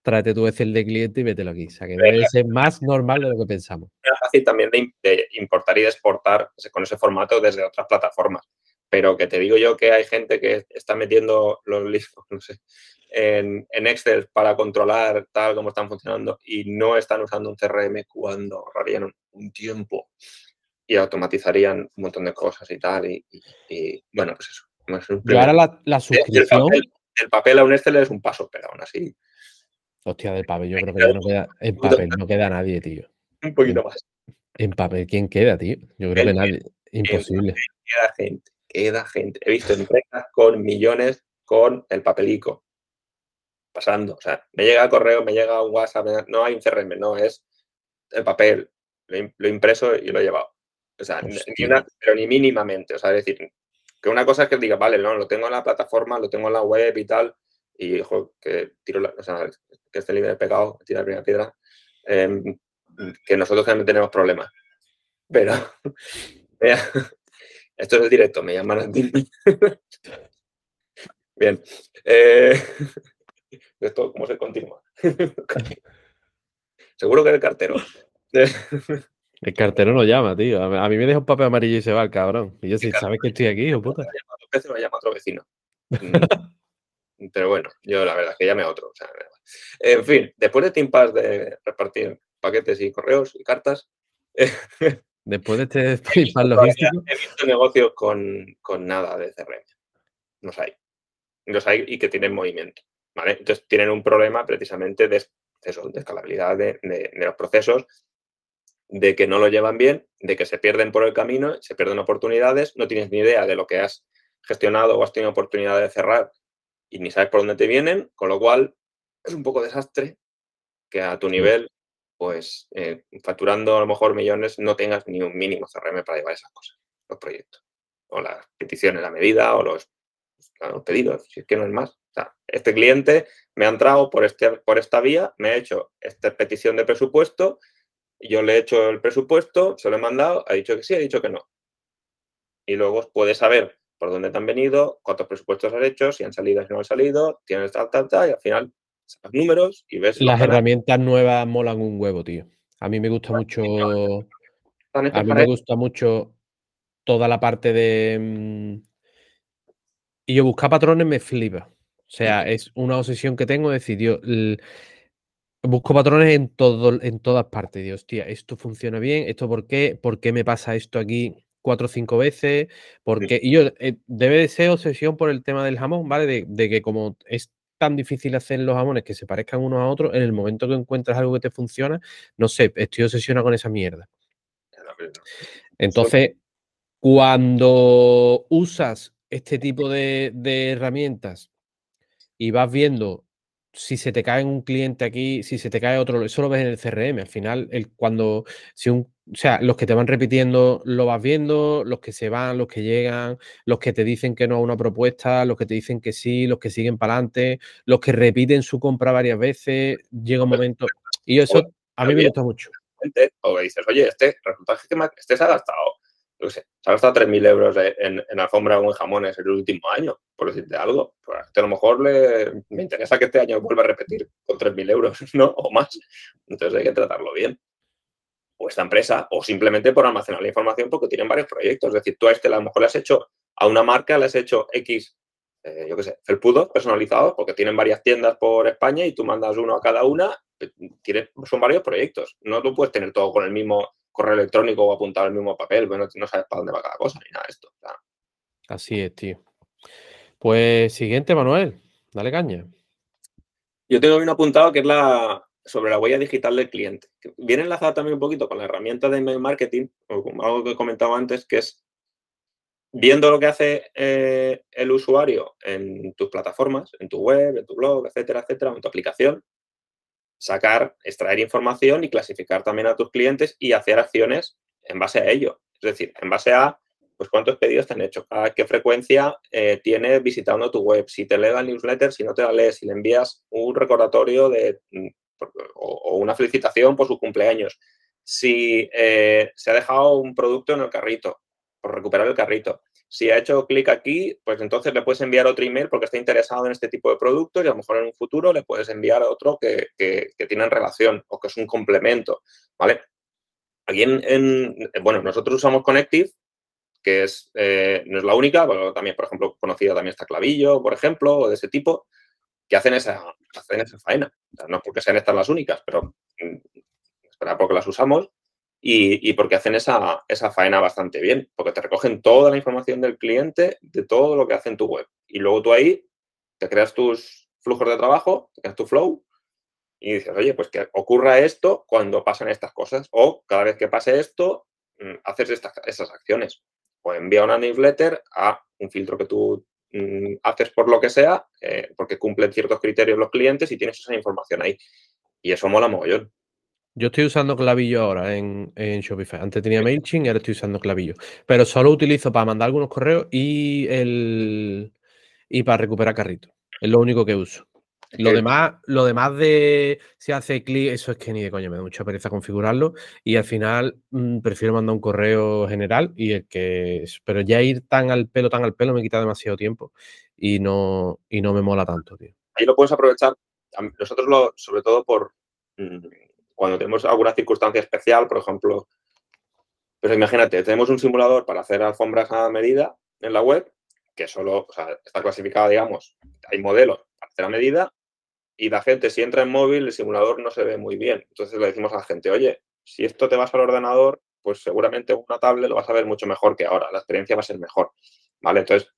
tráete tu Excel de cliente y mételo aquí. O sea, que debe ser más normal de lo que pensamos. Es fácil también de, importar y de exportar con ese formato desde otras plataformas. Pero que te digo yo que hay gente que está metiendo los listos, no sé, en, Excel para controlar tal como están funcionando y no están usando un CRM cuando ahorrarían un, tiempo y automatizarían un montón de cosas y tal. y bueno, pues eso. Yo ahora la, suscripción. El papel, a un Excel es un paso, pero aún así. Hostia, del papel, yo creo que ya no queda. En papel no queda nadie, tío. Un poquito más. En papel, ¿quién queda, tío? Yo creo que nadie. Imposible. Queda gente, queda gente. He visto empresas con millones con el papelico. Pasando. O sea, me llega el correo, me llega un WhatsApp, no hay un CRM, no, es el papel, lo, impreso y lo he llevado. O sea, ni pero ni mínimamente. O sea, es decir, que una cosa es que diga, vale, no, lo tengo en la plataforma, lo tengo en la web y tal, y que tiro la, o sea, que esté libre de pecado, tira la primera piedra, em, que nosotros también tenemos problemas. Pero, [LAUGHS] esto es el directo, me llaman a ti. [LAUGHS] Bien. Eh, [LAUGHS] esto, ¿cómo se continúa? Seguro que el cartero. El cartero no llama, tío. A mí me deja un papel amarillo y se va el cabrón. Y yo, si sabes que estoy aquí, o puta. Me llama otro vecino. [LAUGHS] Pero bueno, yo la verdad es que llame a otro. en fin, después de timpas de repartir paquetes y correos y cartas. [LAUGHS] después de este timpar logístico. He visto negocios con, nada de CRM. Los hay. Los hay y que tienen movimiento. ¿vale? Entonces tienen un problema precisamente de, eso, de escalabilidad de, de los procesos de que no lo llevan bien, de que se pierden por el camino, se pierden oportunidades, no tienes ni idea de lo que has gestionado o has tenido oportunidad de cerrar y ni sabes por dónde te vienen, con lo cual es un poco desastre que a tu nivel, pues eh, facturando a lo mejor millones, no tengas ni un mínimo CRM para llevar esas cosas, los proyectos, o las peticiones a medida, o los, pedidos, si es que no es más. O sea, este cliente me ha entrado por, este, por esta vía, me ha hecho esta petición de presupuesto, yo le he hecho el presupuesto, se lo he mandado, ha dicho que sí, ha dicho que no. Y luego puedes saber por dónde te han venido, cuántos presupuestos has hecho, si han salido, si no han salido, tienes tal, tal, tal, y al final sacas números y ves... Las herramientas nuevas molan un huevo, tío. A mí me gusta mucho... A mí me gusta mucho toda la parte de... Mm, y yo buscar patrones me flipa. O sea, es una obsesión que tengo, es decir, yo busco patrones en todo, en todas partes. Dios, tía, esto funciona bien, esto por qué, por qué me pasa esto aquí cuatro o cinco veces, porque y yo eh, debe de ser obsesión por el tema del jamón, ¿vale? De, que como es tan difícil hacer los jamones que se parezcan unos a otros, en el momento que encuentras algo que te funciona, no sé, estoy obsesionado con esa mierda. Entonces, cuando usas este tipo de, de herramientas y vas viendo si se te cae un cliente aquí, si se te cae otro, eso lo ves en el CRM. Al final, el, cuando, si un, o sea, los que te van repitiendo lo vas viendo, los que se van, los que llegan, los que te dicen que no a una propuesta, los que te dicen que sí, los que siguen para adelante, los que repiten su compra varias veces, llega un momento. Y eso a mí me gusta mucho. O dices, oye, este resulta que este se ha gastado se ha gastado 3.000 euros en, alfombra o en jamones el último año, por decirte algo. Pues a lo mejor le, me interesa que este año vuelva a repetir con 3.000 euros, [LAUGHS] ¿no? O más. Entonces hay que tratarlo bien. O esta empresa, o simplemente por almacenar la información porque tienen varios proyectos. Es decir, tú a este a lo mejor le has hecho a una marca, le has hecho X, eh, yo qué sé, felpudos personalizados porque tienen varias tiendas por España y tú mandas uno a cada una. Eh, son varios proyectos. No lo puedes tener todo con el mismo correo electrónico o apuntado al mismo papel, bueno, no sabes para dónde va cada cosa ni nada de esto. Así es, tío. Pues siguiente, Manuel, dale caña. Yo tengo un apuntado que es la sobre la huella digital del cliente. viene enlazado también un poquito con la herramienta de email marketing, o algo que he comentado antes, que es viendo lo que hace eh, el usuario en tus plataformas, en tu web, en tu blog, etcétera, etcétera, en tu aplicación, sacar, extraer información y clasificar también a tus clientes y hacer acciones en base a ello. Es decir, en base a pues cuántos pedidos te han hecho, a qué frecuencia eh, tienes visitando tu web, si te lee el newsletter, si no te la lees, si le envías un recordatorio de, mm, o, una felicitación por su cumpleaños, si eh, se ha dejado un producto en el carrito, por recuperar el carrito, si ha hecho clic aquí, pues entonces le puedes enviar otro email porque está interesado en este tipo de productos y a lo mejor en un futuro le puedes enviar otro que, que, tiene relación o que es un complemento, ¿vale? Aquí en, bueno, nosotros usamos Connective, que es, eh, no es la única, también, por ejemplo, conocida también está Clavillo, por ejemplo, o de ese tipo, que hacen esa, hacen esa faena. no porque sean estas las únicas, pero mm, espera porque las usamos y, porque hacen esa, esa, faena bastante bien, porque te recogen toda la información del cliente de todo lo que hace en tu web. Y luego tú ahí te creas tus flujos de trabajo, te creas tu flow y dices, oye, pues que ocurra esto cuando pasan estas cosas o cada vez que pase esto, mm, haces estas, acciones. O envía una newsletter a un filtro que tú mm, haces por lo que sea, eh, porque cumplen ciertos criterios los clientes y tienes esa información ahí. Y eso mola mogollón. Yo estoy usando clavillo ahora en, en Shopify. Antes tenía MailChimp y ahora estoy usando clavillo. Pero solo utilizo para mandar algunos correos y el y para recuperar carrito. Es lo único que uso. Lo demás, lo demás de si hace clic, eso es que ni de coño, me da mucha pereza configurarlo. Y al final mm, prefiero mandar un correo general y el que. Pero ya ir tan al pelo, tan al pelo me quita demasiado tiempo y no, y no me mola tanto, tío. Ahí lo puedes aprovechar. Nosotros lo, sobre todo por mm, cuando tenemos alguna circunstancia especial, por ejemplo, pues imagínate, tenemos un simulador para hacer alfombras a medida en la web, que solo está clasificada, digamos, hay modelos para hacer a medida y la gente, si entra en móvil, el simulador no se ve muy bien. Entonces le decimos a la gente, oye, si esto te vas al ordenador, pues seguramente una tablet lo vas a ver mucho mejor que ahora, la experiencia va a ser mejor, ¿vale? Entonces,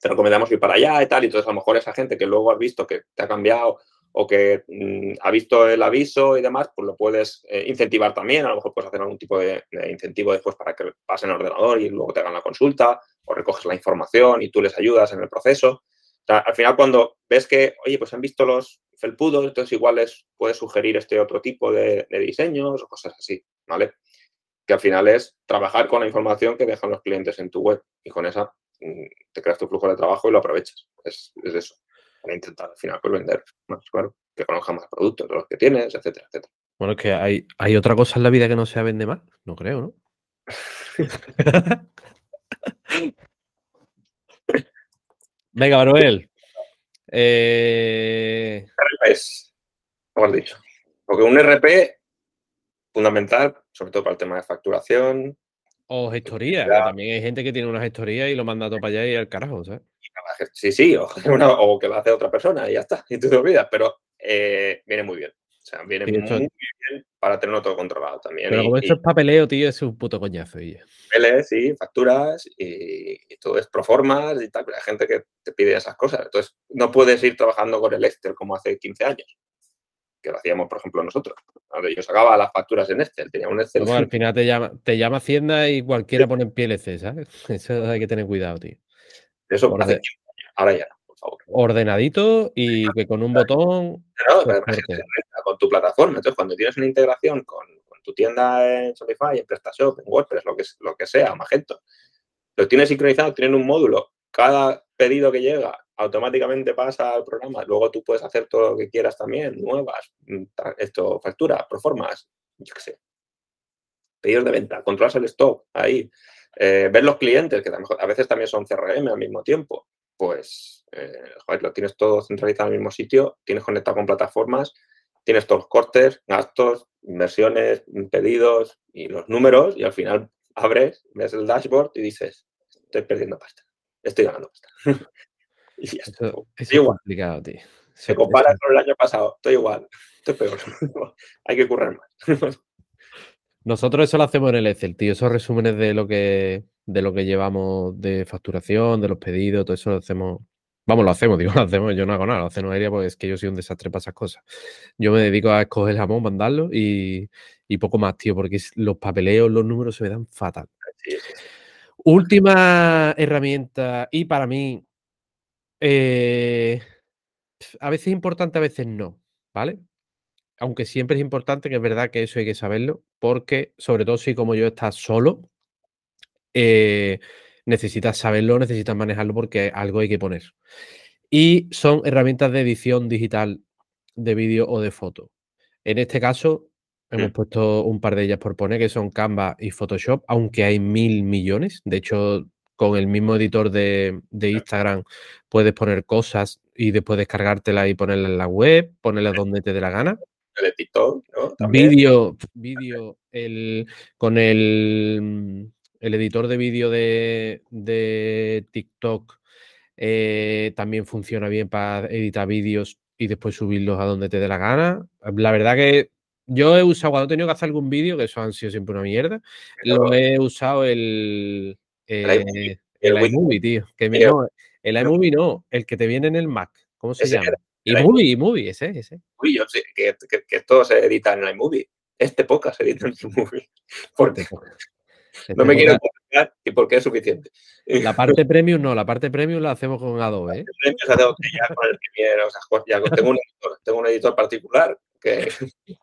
te recomendamos ir para allá y tal, y entonces a lo mejor esa gente que luego has visto que te ha cambiado o que mm, ha visto el aviso y demás, pues lo puedes eh, incentivar también. A lo mejor puedes hacer algún tipo de, incentivo después para que pasen al ordenador y luego te hagan la consulta o recoges la información y tú les ayudas en el proceso. al final, cuando ves que, oye, pues han visto los felpudos, entonces igual les puedes sugerir este otro tipo de, diseños o cosas así, ¿vale? Que al final es trabajar con la información que dejan los clientes en tu web y con esa mm, te creas tu flujo de trabajo y lo aprovechas. Es, es eso para intentar al final pues, vender más, claro, que conozca más productos de los que tienes, etcétera, etcétera. Bueno, es que hay, hay otra cosa en la vida que no se vende más, no creo, ¿no? [LAUGHS] Venga, Manuel. Eh... RPs, como has dicho. Porque un RP fundamental, sobre todo para el tema de facturación. O gestoría, también hay gente que tiene una gestoría y lo manda todo para allá y al carajo, ¿sabes? Sí, sí, o, [LAUGHS] o que lo hace otra persona y ya está, y tú te olvidas, pero eh, viene muy bien. O sea, viene muy, bien para tenerlo todo controlado también. Pero como esto es papeleo, tío, es un puto coñazo. Y... Papeles, sí, facturas y, todo es proformas y tal, pero hay gente que te pide esas cosas. Entonces, no puedes ir trabajando con el Excel como hace 15 años, que lo hacíamos, por ejemplo, nosotros. Yo sacaba las facturas en Excel, tenía un Excel. al final te llama, te llama Hacienda y cualquiera pone en PLC, ¿sabes? [LAUGHS] Eso hay que tener cuidado, tío. Eso por hace Ahora ya por favor. Ordenadito y que con un botón. con tu plataforma. Entonces, cuando tienes una integración con, tu tienda en Shopify, en PrestaShop, en WordPress, lo que, lo que sea, Magento, lo tienes sincronizado, tienen un módulo. Cada pedido que llega automáticamente pasa al programa. Luego tú puedes hacer todo lo que quieras también, nuevas, mm, esto, facturas, proformas, yo qué sé. Pedidos de venta, controlas el stock ahí. Eh, ver los clientes, que a veces también son CRM al mismo tiempo pues, eh, joder, lo tienes todo centralizado en el mismo sitio, tienes conectado con plataformas, tienes todos los cortes, gastos, inversiones, pedidos y los números y al final abres, ves el dashboard y dices, estoy perdiendo pasta, estoy ganando pasta. [LAUGHS] y es igual. tío. Se compara con el año pasado, estoy igual, estoy peor. [LAUGHS] Hay que currar más. [LAUGHS] Nosotros eso lo hacemos en el Excel, tío, esos resúmenes de lo que de lo que llevamos de facturación, de los pedidos, todo eso lo hacemos. Vamos, lo hacemos, [LAUGHS] digo, lo hacemos, yo no hago nada, lo hace Noelia porque es que yo soy un desastre para esas cosas. Yo me dedico a escoger el jamón, mandarlo y, poco más, tío, porque los papeleos, los números se me dan fatal. Última herramienta, y para mí, eh, a veces es importante, a veces no, ¿vale? Aunque siempre es importante, que es verdad que eso hay que saberlo, porque sobre todo si como yo estás solo, eh, necesitas saberlo, necesitas manejarlo porque algo hay que poner. Y son herramientas de edición digital de vídeo o de foto. En este caso, hemos mm. puesto un par de ellas por poner, que son Canva y Photoshop, aunque hay mil millones. De hecho, con el mismo editor de, Instagram puedes poner cosas y después descargártelas y ponerlas en la web, ponerlas donde te dé la gana. El TikTok, Vídeo, vídeo, el, con el el editor de vídeo de, TikTok eh, también funciona bien para editar vídeos y después subirlos a donde te dé la gana. La verdad que yo he usado, cuando he tenido que hacer algún vídeo, que eso han sido siempre una mierda, lo he usado el, el, iMovie, tío. Que el iMovie no, el que te viene en el Mac. ¿Cómo se llama? Y movie, movie, ese, ese. Uy, yo sé que, que, que todo se edita en iMovie. Este podcast se edita en [LAUGHS] iMovie. Porque Este no me quiero explicar y por qué es suficiente. La parte premium no, la parte premium la hacemos con Adobe, ¿eh? Tengo que ya con el Premiere, o sea, ya tengo un editor, tengo un editor particular que,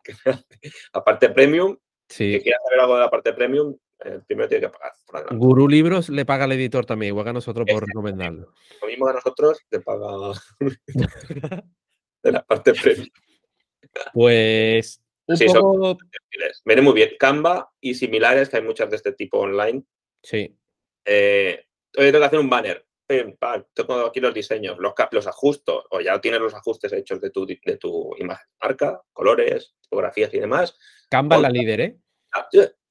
que hace la parte premium, que Sí. quiera saber algo de la parte premium, eh, primero tiene que pagar. por. Guru Libros le paga al editor también, igual que a nosotros por recomendarlo. Lo mismo que a nosotros, te paga [LAUGHS] de la parte premium. Pues un Sí, son-. Viene muy bien. Canva y similares, que hay muchas de este tipo online. Sí. Eh, oye, tengo que hacer un banner. Pim, pam, tengo aquí los diseños, los, los ajustos, o ya tienes los ajustes hechos de tu, de tu imagen marca, colores, fotografías y demás. Canva es la líder, ¿eh?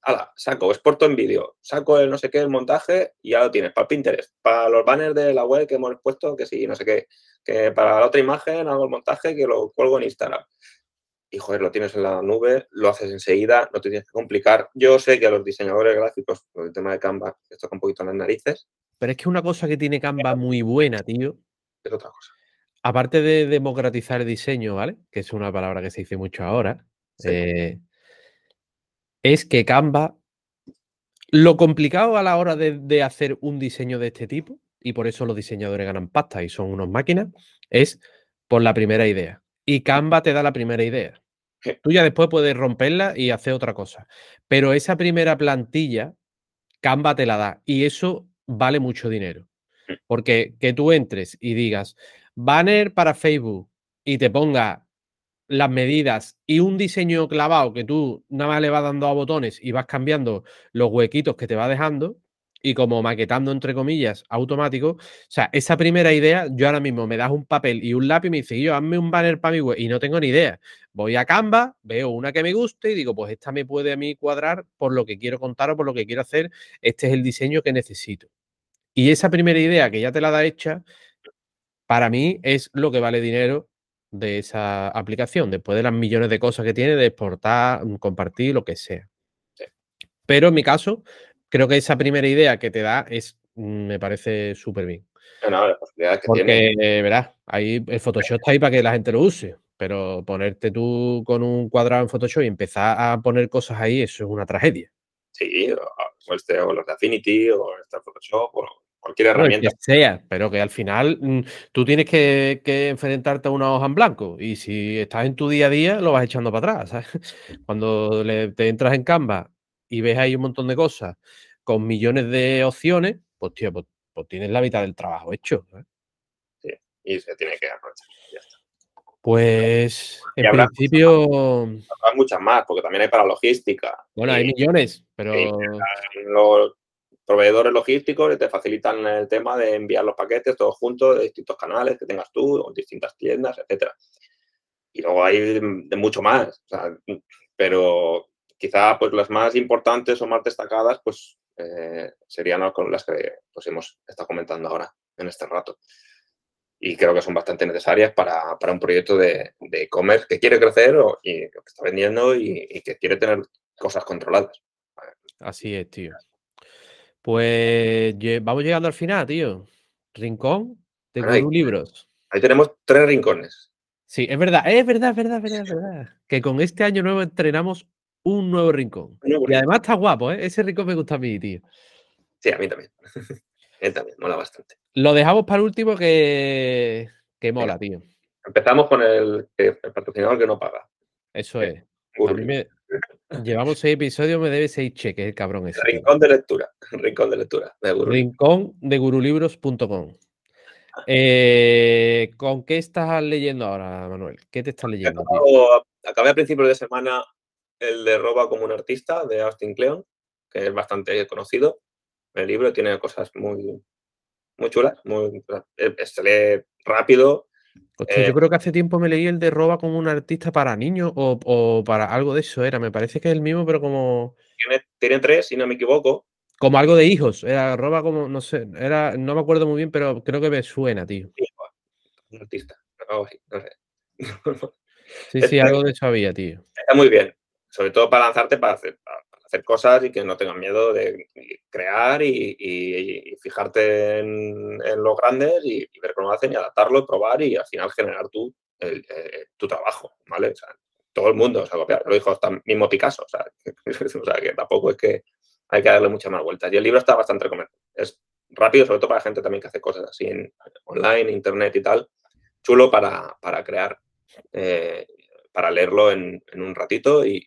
Ala, saco, exporto en vídeo, saco el no sé qué, el montaje y ya lo tienes para el Pinterest, para los banners de la web que hemos puesto, que sí, no sé qué, que para la otra imagen hago el montaje que lo cuelgo en Instagram. Y joder, lo tienes en la nube, lo haces enseguida, no te tienes que complicar. Yo sé que a los diseñadores gráficos, con el tema de Canva, les toca un poquito las narices, Pero es que una cosa que tiene Canva muy buena, tío, es otra cosa. aparte de democratizar el diseño, ¿vale? Que es una palabra que se dice mucho ahora, Sí. eh, es que Canva, lo complicado a la hora de, de hacer un diseño de este tipo, y por eso los diseñadores ganan pasta y son unos máquinas, es por la primera idea. Y Canva te da la primera idea. Tú ya después puedes romperla y hacer otra cosa. Pero esa primera plantilla, Canva te la da. Y eso vale mucho dinero. Porque que tú entres y digas, banner para Facebook y te ponga las medidas y un diseño clavado que tú nada más le vas dando a botones y vas cambiando los huequitos que te va dejando y como maquetando entre comillas automático. O sea, esa primera idea, yo ahora mismo me das un papel y un lápiz y me dice, yo hazme un banner para mi web y no tengo ni idea. Voy a Canva, veo una que me guste y digo, pues esta me puede a mí cuadrar por lo que quiero contar o por lo que quiero hacer. Este es el diseño que necesito. Y esa primera idea que ya te la da hecha, para mí es lo que vale dinero de esa aplicación, después de las millones de cosas que tiene, de exportar, mm, compartir, lo que sea. Sí. Pero en mi caso, creo que esa primera idea que te da es, mm, me parece súper bien. No, que Porque, tiene. eh, verás, ahí el Photoshop está ahí para que la gente lo use, pero ponerte tú con un cuadrado en Photoshop y empezar a poner cosas ahí, eso es una tragedia. Sí, o, o este, o los de Affinity, o este Photoshop, o cualquier herramienta. que sea, pero que al final mm, tú tienes que, que enfrentarte a una hoja en blanco y si estás en tu día a día lo vas echando para atrás. ¿sabes? [LAUGHS] Cuando le- te entras en Canva y ves ahí un montón de cosas con millones de opciones, pues tío, pues, pues tienes la mitad del trabajo hecho. ¿sabes? Y se tiene que aprovechar. Ya está. Pues Y en habrá principio, Hay muchas más, porque también hay para logística. bueno, hay millones, pero Sí, proveedores logísticos que te facilitan el tema de enviar los paquetes todos juntos de distintos canales que tengas tú, o distintas tiendas, etcétera. Y luego hay mucho más. pero quizá pues las más importantes o más destacadas pues eh, serían las que pues, hemos estado comentando ahora en este rato. Y creo que son bastante necesarias para, para un proyecto de e-commerce que quiere crecer o, y que está vendiendo y que quiere tener cosas controladas. así es, tío. Pues vamos llegando al final, tío. Rincón de. Guru Libros. Ahí tenemos tres rincones. Sí, es verdad, es verdad, es verdad, es verdad, es verdad. Que con este año nuevo entrenamos un nuevo rincón. Un nuevo Y además está guapo, ¿eh? Ese rincón me gusta a mí, tío. Sí, a mí también. [LAUGHS] mí también, mola bastante. Lo dejamos para el último que, que mola, tío. Empezamos con el, patrocinador que no paga. Eso Sí. es. A Guru. mí me... Llevamos seis episodios, me debe seis cheques, el cabrón ese. Rincón de lectura. Rincón de lectura. De Guru. Rincón de gurulibros.com. Eh, ¿Con qué estás leyendo ahora, Manuel? ¿Qué te estás leyendo? Acabo- Acabé a principios de semana el de Roba como un artista de Austin Kleon, que es bastante conocido. El libro tiene cosas muy, muy chulas. Muy, eh, se lee rápido. Hostia, eh, yo creo que hace tiempo me leí el de Roba como un artista para niños o, o para algo de eso era. Me parece que es el mismo, pero como, Tiene, tiene tres, si no me equivoco. como algo de hijos. Era Roba como, no sé, era, no me acuerdo muy bien, pero creo que me suena, tío. Un artista. No sé. [LAUGHS] Sí, sí, algo de eso había, tío. Está muy bien, sobre todo para lanzarte para hacer, para cosas y que no tengas miedo de crear y, fijarte en, en los grandes y, ver cómo hacen y adaptarlo, probar y al final generar tú eh, tu trabajo, ¿vale? O sea, todo el mundo se ha copiado. Lo dijo hasta mismo Picasso. O sea, [LAUGHS] o sea, que tampoco es que hay que darle muchas más vueltas. Y el libro está bastante recomendable. Es rápido, sobre todo para gente también que hace cosas así en online, internet y tal. Chulo para, para crear, eh, para leerlo en, un ratito y,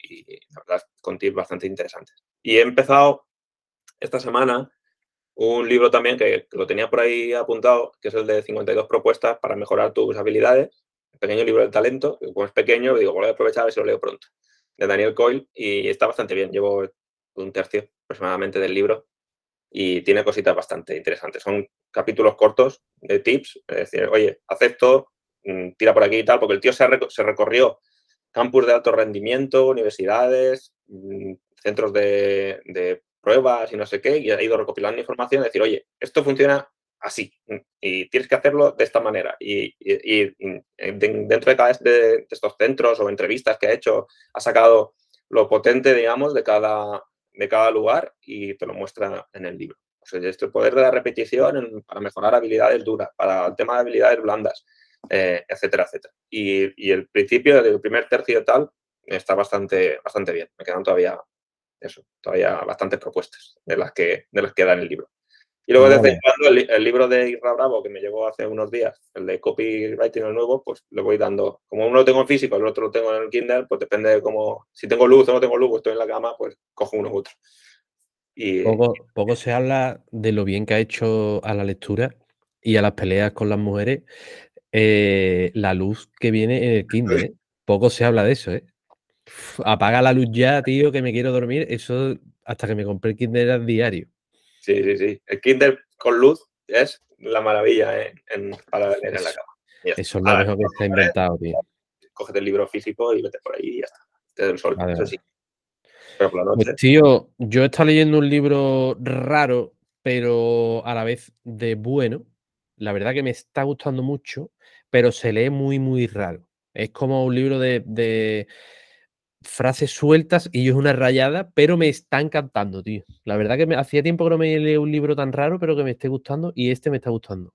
la verdad con tips bastante interesantes. Y he empezado esta semana un libro también que, lo tenía por ahí apuntado, que es el de 52 propuestas para mejorar tus habilidades. El pequeño libro del talento, que como es pequeño, digo, voy a aprovechar a ver si lo leo pronto. De Daniel Coyle y está bastante bien. Llevo un tercio aproximadamente del libro y tiene cositas bastante interesantes. Son capítulos cortos de tips, es decir, oye, acepto, mm, tira por aquí y tal, porque el tío se recorrió campus de alto rendimiento, universidades, mm, centros de, pruebas y no sé qué, y ha ido recopilando información, decir, oye, esto funciona así mm, y tienes que hacerlo de esta manera. Y, dentro de cada de, de estos centros o entrevistas que ha hecho, ha sacado lo potente, digamos, de cada, de cada lugar y te lo muestra en el libro. O sea, este poder de la repetición para mejorar habilidades duras, para el tema de habilidades blandas, eh, etcétera, etcétera. Y, el principio del primer tercio tal está bastante, bastante bien. Me quedan todavía eso, todavía bastantes propuestas de las que, de las que da en el libro. Y luego, desde cuando, el, libro de Irra Bravo, que me llegó hace unos días, el de copywriting el nuevo, pues le voy dando. Como uno lo tengo en físico, el otro lo tengo en el Kindle, pues depende de cómo. Si tengo luz o no tengo luz, estoy en la cama, pues cojo uno u otro. Y, poco, poco se habla de lo bien que ha hecho a la lectura y a las peleas con las mujeres eh, la luz que viene en el Kindle. ¿eh? Poco se habla de eso, ¿eh? apaga la luz ya, tío, que me quiero dormir. Eso hasta que me compré el Kindle era diario. Sí, sí, sí. El Kindle con luz es la maravilla ¿eh? en, para leer en la cama. Eso es lo mejor que está [LAUGHS] inventado, tío. Cógete el libro físico y vete por ahí y ya está. Te el sol, eso sí. Pero por la pues, noche... tío, yo he estado leyendo un libro raro, pero a la vez de bueno. La verdad que me está gustando mucho, pero se lee muy, muy raro. Es como un libro de frases sueltas y yo es una rayada, pero me está encantando, tío. La verdad que me, hacía tiempo que no me leí un libro tan raro, pero que me esté gustando y este me está gustando.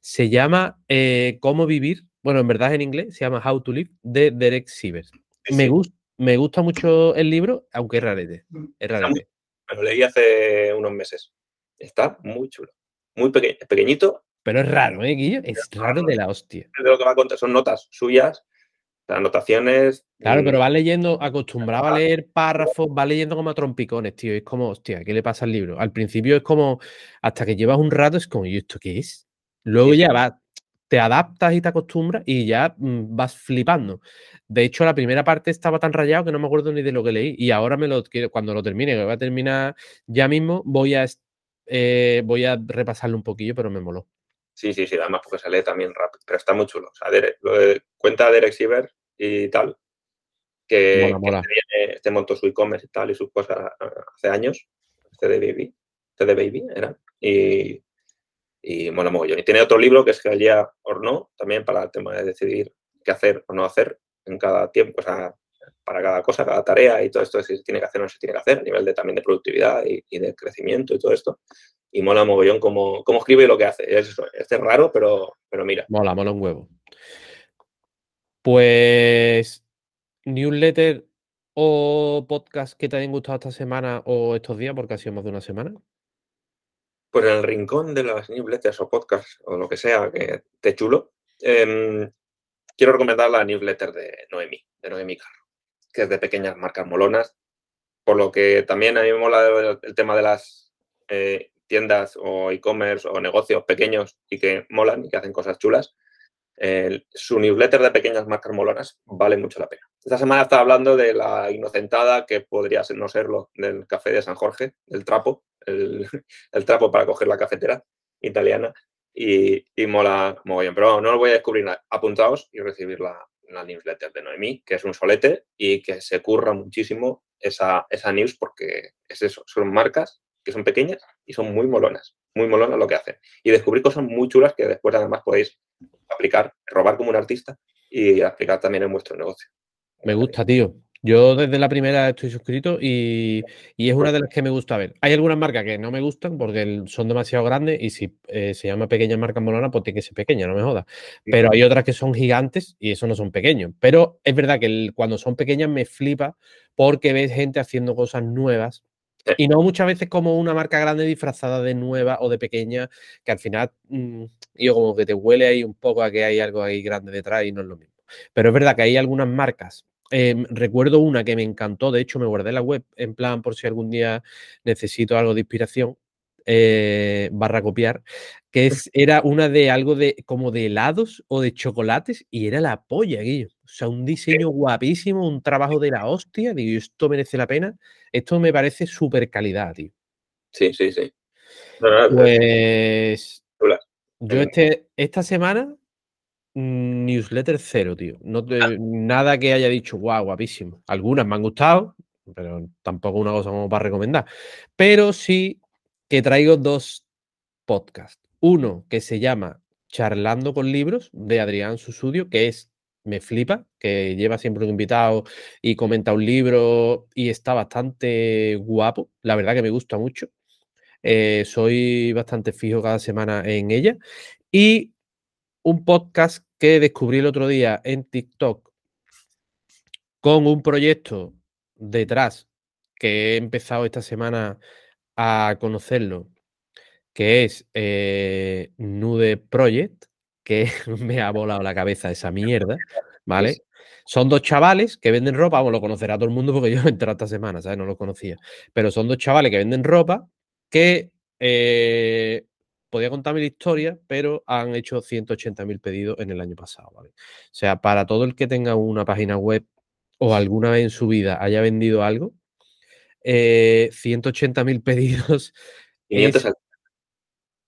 Se llama eh, Cómo vivir, bueno, en verdad en inglés, se llama How to Live, de Derek Sivers. Me, me gusta mucho el libro, aunque es rarete. Es rarete. Me lo leí hace unos meses. Está muy chulo. Muy pequeñito. Pero es raro, ¿eh, Guillo? Es raro de la hostia. De lo que va a contar son notas suyas las anotaciones. Claro, pero va leyendo, acostumbrado a [LAUGHS] leer párrafos, va leyendo como a trompicones, tío. Es como, hostia, ¿qué le pasa al libro? Al principio es como, hasta que llevas un rato, es como, ¿y esto qué es? Luego ya va, te adaptas y te acostumbras y ya mm, vas flipando. De hecho, la primera parte estaba tan rayado que no me acuerdo ni de lo que leí. Y ahora me lo quiero, cuando lo termine, que voy a terminar ya mismo, voy a, eh, voy a repasarlo un poquillo, pero me moló. Sí, sí, sí, además porque se lee también rápido, pero está muy chulo. O sea, lo de, cuenta Derek Siever y tal, que, este montó su e-commerce y tal y sus cosas hace años, CD Baby, CD Baby era, y, y mola mogollón. Y tiene otro libro que es Geolía no también para el tema de decidir qué hacer o no hacer en cada tiempo, o sea, para cada cosa, cada tarea y todo esto, si se tiene que hacer o no se tiene que hacer, a nivel de, también de productividad y, y de crecimiento y todo esto y mola mogollón cómo, cómo escribe y lo que hace. Es, es raro, pero, pero mira. Mola, mola un huevo. Pues newsletter o podcast que te hayan gustado esta semana o estos días, porque ha sido más de una semana. Pues en el rincón de las newsletters o podcasts o lo que sea que te chulo, em, quiero recomendar la newsletter de Noemi, de Noemi Carro, que es de pequeñas marcas molonas, por lo que también a mí me mola el tema de las eh, tiendas o e-commerce o negocios pequeños y que molan y que hacen cosas chulas, su newsletter de pequeñas marcas molonas vale mucho la pena. Esta semana estaba hablando de la inocentada, que podría ser, no serlo, del café de San Jorge, el trapo, el, [LAUGHS] trapo para coger la cafetera italiana y, mola bien. Pero no lo voy a descubrir nada. Apuntaos y recibir la, newsletter de Noemí, que es un solete y que se curra muchísimo esa, esa news porque es eso, son marcas que son pequeñas y son muy molonas, muy molonas lo que hacen. Y descubrir cosas muy chulas que después además podéis aplicar, robar como un artista y aplicar también en vuestro negocio. Me gusta, tío. Yo desde la primera estoy suscrito y, es una de las que me gusta ver. Hay algunas marcas que no me gustan porque son demasiado grandes y si eh, se llama pequeña marca molona, pues tiene que ser pequeña, no me jodas. Pero hay otras que son gigantes y eso no son pequeños. Pero es verdad que cuando son pequeñas me flipa porque ves gente haciendo cosas nuevas y no muchas veces como una marca grande disfrazada de nueva o de pequeña, que al final, mm, yo como que te huele ahí un poco a que hay algo ahí grande detrás y no es lo mismo. Pero es verdad que hay algunas marcas. Em, recuerdo una que me encantó, de hecho me guardé la web en plan por si algún día necesito algo de inspiración, eh, barra copiar, que es, era una de algo de como de helados o de chocolates y era la polla, Guillo. O sea, un diseño guapísimo, un trabajo de la hostia. Digo, esto merece la pena. Esto me parece súper calidad, tío. Sí, sí, sí. pues yo este, esta semana newsletter cero, tío. No ah. Nada que haya dicho, guau, guapísimo. Algunas me han gustado, pero tampoco una cosa como para recomendar. Pero sí que traigo dos podcasts. Uno que se llama Charlando con Libros de Adrián Susudio, que es, me flipa, que lleva siempre un invitado y comenta un libro y está bastante guapo. La verdad que me gusta mucho. Eh, soy bastante fijo cada semana en ella. Y un podcast que descubrí el otro día en TikTok con un proyecto detrás que he empezado esta semana a conocerlo, que es eh, Nude Project, que [LAUGHS] me ha volado la cabeza esa mierda, ¿vale? Son dos chavales que venden ropa, bueno, lo conocerá todo el mundo porque [LAUGHS] yo me entré esta semana, ¿sabes? No lo conocía. Pero son dos chavales que venden ropa que eh, podía contarme la historia, pero han hecho 180.000 pedidos en el año pasado, ¿vale? O sea, para todo el que tenga una página web o alguna vez en su vida haya vendido algo, eh, 180.000 [LAUGHS] pedidos es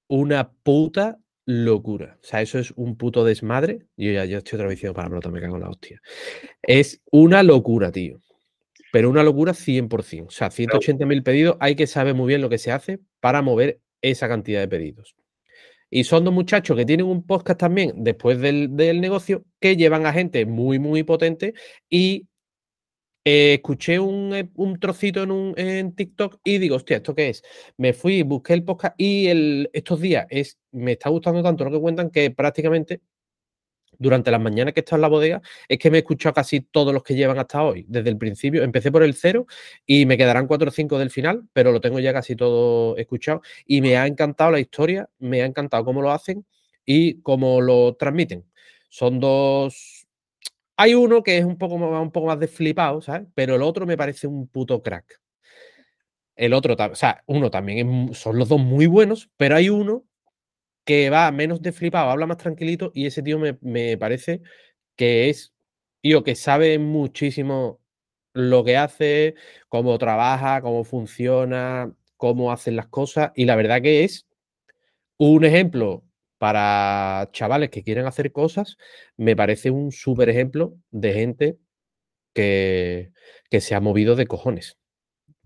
una puta locura. O sea, eso es un puto desmadre. Yo ya yo estoy otra vez para pelota, me cago en la hostia. Es una locura, tío. Pero una locura 100%. O sea, 180.000 pedidos, hay que saber muy bien lo que se hace para mover esa cantidad de pedidos. Y son dos muchachos que tienen un podcast también después del, del negocio que llevan a gente muy, muy potente y eh, escuché eh, un, trocito en, un, en TikTok y digo, hostia, ¿esto qué es? Me fui, busqué el podcast y el, estos días es, me está gustando tanto lo que cuentan que prácticamente durante las mañanas que he estado en la bodega es que me he escuchado casi todos los que llevan hasta hoy. Desde el principio empecé por el cero y me quedarán cuatro o cinco del final, pero lo tengo ya casi todo escuchado y me ha encantado la historia, me ha encantado cómo lo hacen y cómo lo transmiten. Son dos hay uno que es un poco, más, un poco más desflipado, ¿sabes? Pero el otro me parece un puto crack. El otro, o sea, uno también son los dos muy buenos, pero hay uno que va menos desflipado, habla más tranquilito y ese tío me, parece que es, tío, que sabe muchísimo lo que hace, cómo trabaja, cómo funciona, cómo hacen las cosas y la verdad que es un ejemplo para chavales que quieren hacer cosas, me parece un súper ejemplo de gente que, se ha movido de cojones.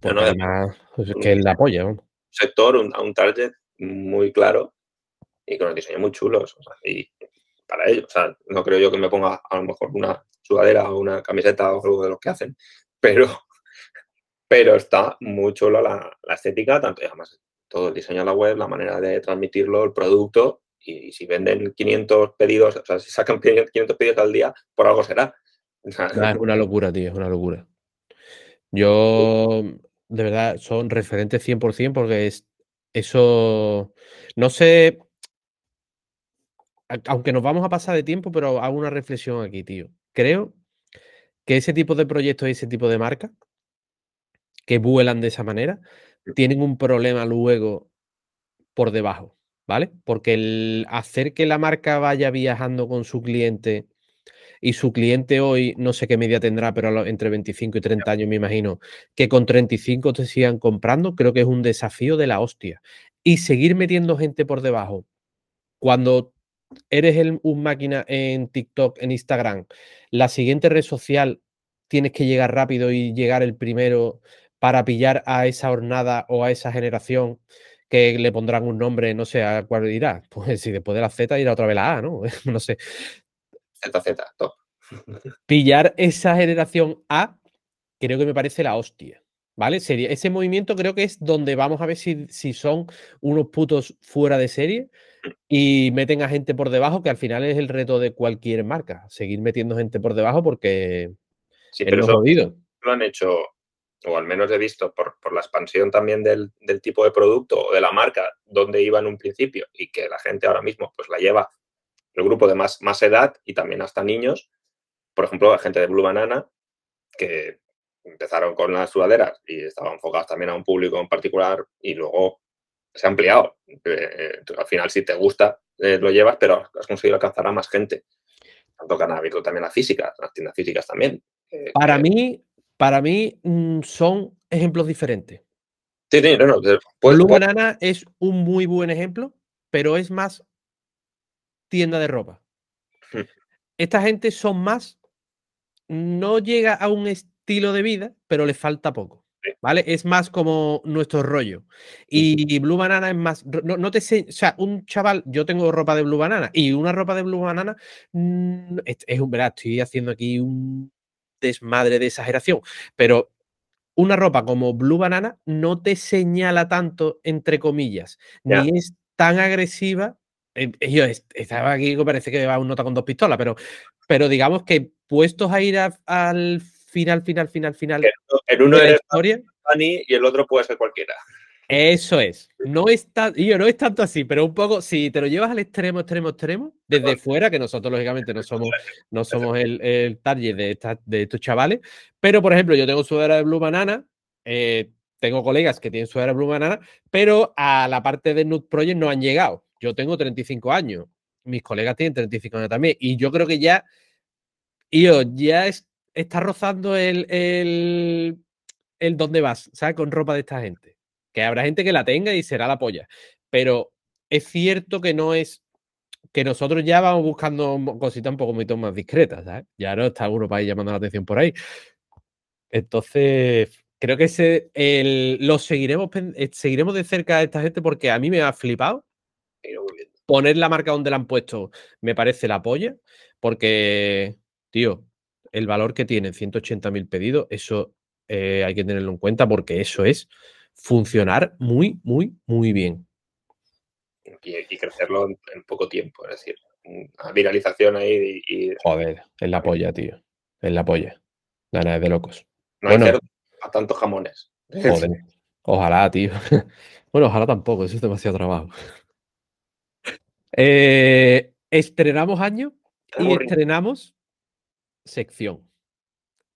Porque además pues, que él la apoya. Un sector, un, un target muy claro y con el diseño muy chulos. y para ellos, o sea, no creo yo que me ponga a lo mejor una sudadera o una camiseta o algo de lo que hacen, pero, [LAUGHS] pero está muy chulo la, la estética, tanto y además todo el diseño de la web, la manera de transmitirlo, el producto y, si venden 500 pedidos, o sea, si sacan [LAUGHS] 500 pedidos al día, por algo será. es una locura, tío, es una locura. Yo, de verdad, son referentes 100% porque es, eso, no sé, aunque nos vamos a pasar de tiempo, pero hago una reflexión aquí, tío. Creo que ese tipo de proyectos y ese tipo de marcas que vuelan de esa manera tienen un problema luego por debajo. ¿vale? Porque el hacer que la marca vaya viajando con su cliente y su cliente hoy, no sé qué media tendrá, pero entre 25 y 30 años me imagino, que con 35 te sigan comprando, creo que es un desafío de la hostia. Y seguir metiendo gente por debajo. Cuando eres un máquina en TikTok, en Instagram, la siguiente red social tienes que llegar rápido y llegar el primero para pillar a esa jornada o a esa generación que le pondrán un nombre, no sé a cuál irá. [LAUGHS] Pues si después de la Z irá otra vez la A, ¿no? [LAUGHS] no sé. ZZ, top. Pillar esa generación A creo que me parece la hostia. ¿Vale? Sería, ese movimiento creo que es donde vamos a ver si, si son unos putos fuera de serie y meten a gente por debajo, que al final es el reto de cualquier marca, seguir metiendo gente por debajo porque sí, pero eso lo han hecho, o al menos he visto por, por la expansión también del, del, tipo de producto o de la marca donde iba en un principio y que la gente ahora mismo pues la lleva el grupo de más, más edad y también hasta niños. Por ejemplo, la gente de Blue Banana, que empezaron con las sudaderas y estaban enfocados también a un público en particular y luego se ha ampliado. Eh, eh, al final, si te gusta, eh, lo llevas, pero has conseguido alcanzar a más gente. Tanto que han abierto también las físicas, las tiendas físicas también. para mí, para mí mm, son ejemplos diferentes. Sí, sí, no, no. Blue Banana es un muy buen ejemplo, pero es más tienda de ropa. Hmm. Esta gente son más, no llega a un estilo de vida, pero le falta poco. ¿Vale? Es más como nuestro rollo. Y Blue Banana es más. No, te O sea, un chaval, yo tengo ropa de Blue Banana y una ropa de Blue Banana mm, es, un. Verdad, estoy haciendo aquí un desmadre de exageración, pero una ropa como Blue Banana no te señala tanto, entre comillas, ni es tan agresiva. Eh, yo estaba aquí, parece que va un nota con dos pistolas, pero, pero digamos que puestos a ir al final, final, final, final. En uno de la historia. Y el otro puede ser cualquiera. Eso es. No es, yo, no es tanto así, pero un poco, si te lo llevas al extremo, extremo, extremo, desde fuera, que nosotros lógicamente no somos, no somos el, el target de, de estos chavales, pero por ejemplo, yo tengo sudadera de Blue Banana, eh, tengo colegas que tienen sudadera de Blue Banana, pero a la parte de Nude Project no han llegado. Yo tengo 35 años, mis colegas tienen 35 años también, y yo creo que ya, yo, ya es, está rozando el, el, el dónde vas, ¿sabes? Con ropa de esta gente. Que habrá gente que la tenga y será la polla. Pero es cierto que no es. Que nosotros ya vamos buscando cositas un poco más discretas, ¿sabes? Ya no está uno para ir llamando la atención por ahí. Entonces, creo que ese, el, lo seguiremos, eh, seguiremos de cerca a esta gente porque a mí me ha flipado. Poner la marca donde la han puesto me parece la polla, porque, tío, el valor que tienen 180 mil pedidos, eso eh, hay que tenerlo en cuenta porque eso es funcionar muy, muy, muy bien. Y, crecerlo en, poco tiempo, es decir, una viralización ahí y... Joder, es la polla, tío. Es la polla. Es de locos. No bueno, hay a tantos jamones. Joder. Ojalá, tío. [LAUGHS] Bueno, ojalá tampoco, eso es demasiado trabajo. Eh, estrenamos año y estrenamos sección.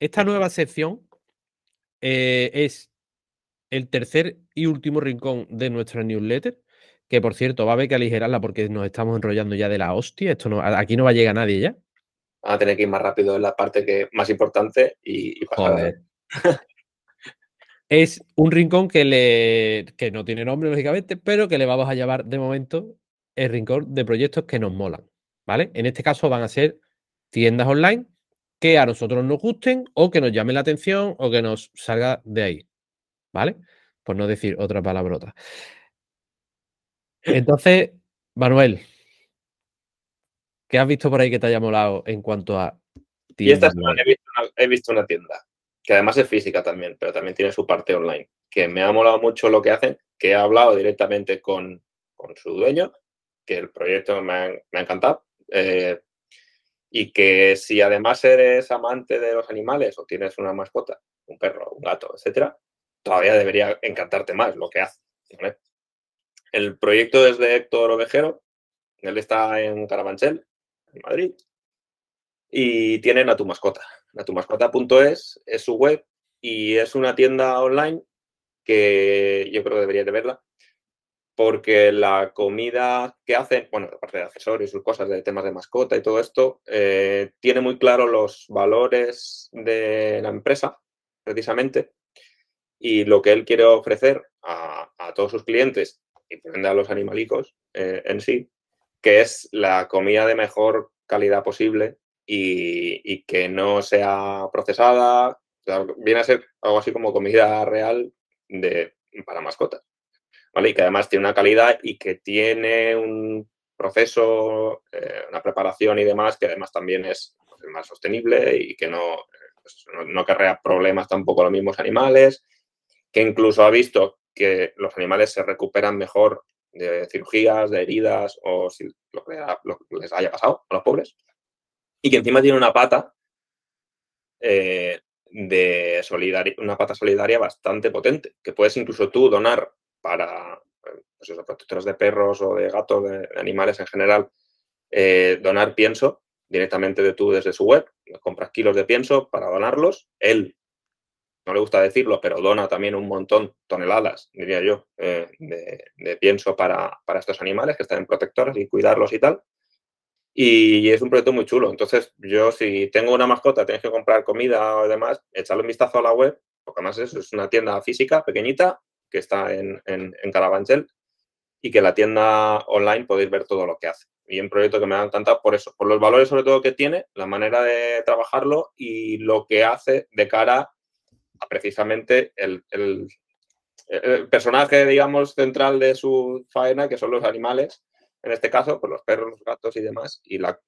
Esta nueva sección eh, es el tercer y último rincón de nuestra newsletter, que por cierto va a haber que aligerarla porque nos estamos enrollando ya de la hostia. Esto no, aquí no va a llegar nadie ya. Va a tener que ir más rápido en la parte que más importante y, pasar. [LAUGHS] es un rincón que, le, que no tiene nombre, lógicamente, pero que le vamos a llamar de momento el rincón de proyectos que nos molan. ¿Vale? En este caso van a ser tiendas online que a nosotros nos gusten o que nos llamen la atención o que nos salga de ahí. ¿Vale? Por no decir otra palabrota. Entonces, Manuel, ¿qué has visto por ahí que te haya molado en cuanto a tiendas? Y esta semana he visto, una, tienda, que además es física también, pero también tiene su parte online, que me ha molado mucho lo que hacen, que he hablado directamente con, su dueño, que el proyecto me ha, me ha encantado. Eh, y que si además eres amante de los animales o tienes una mascota, un perro, un gato, etcétera, todavía debería encantarte más lo que hace. El proyecto es de Héctor Ovejero, él está en Carabanchel, en Madrid, y tienen a tu mascota. Natumascota.es es su web y es una tienda online que yo creo que deberías de verla, porque la comida que hacen, bueno, aparte de accesorios, sus cosas de temas de mascota y todo esto, eh, tiene muy claro los valores de la empresa, precisamente, y lo que él quiere ofrecer a, todos sus clientes y a los animalicos eh, en sí, que es la comida de mejor calidad posible y, que no sea procesada, viene a ser algo así como comida real de, para mascotas. Y que además tiene una calidad y que tiene un proceso, eh, una preparación y demás que además también es más sostenible y que no, pues no, querría problemas tampoco los mismos animales, que incluso ha visto que los animales se recuperan mejor de cirugías, de heridas o si lo que, les haya pasado a los pobres. Y que encima tiene una pata eh, de solidaria, una pata solidaria bastante potente, que puedes incluso tú donar para pues protectores de perros o de gatos, de, animales en general, eh, donar pienso directamente de tú desde su web, compras kilos de pienso para donarlos, él no le gusta decirlo, pero dona también un montón, toneladas, diría yo, eh, de, pienso para, estos animales que están en protectoras y cuidarlos y tal. Y es un proyecto muy chulo. Entonces, yo si tengo una mascota, tienes que comprar comida o demás, echarle un vistazo a la web, porque además es una tienda física pequeñita que está en, en, Carabanchel y que la tienda online podéis ver todo lo que hace. Y un proyecto que me ha encantado por eso, por los valores sobre todo que tiene, la manera de trabajarlo y lo que hace de cara precisamente el, personaje, digamos, central de su faena, que son los animales, en este caso, pues los perros, los gatos y demás, y, la,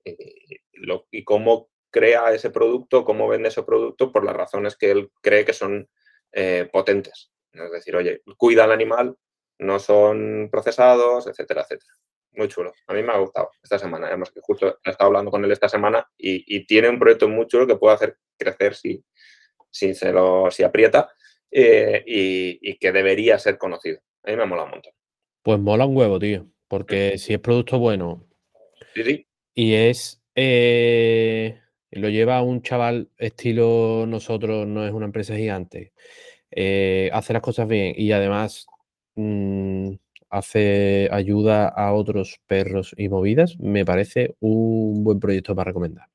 y, cómo crea ese producto, cómo vende ese producto por las razones que él cree que son eh, potentes. Es decir, oye, cuida al animal, no son procesados, etcétera, etcétera. Muy chulo. A mí me ha gustado esta semana. Además que justo he estado hablando con él esta semana y, y tiene un proyecto muy chulo que puede hacer crecer si, si, se lo, si aprieta eh, y, que debería ser conocido. A mí me mola un montón. Pues mola un huevo, tío, porque si es producto bueno y es... Eh, lo lleva un chaval estilo nosotros, no es una empresa gigante, eh, hace las cosas bien y además mm, hace ayuda a otros perros y movidas, me parece un buen proyecto para recomendar.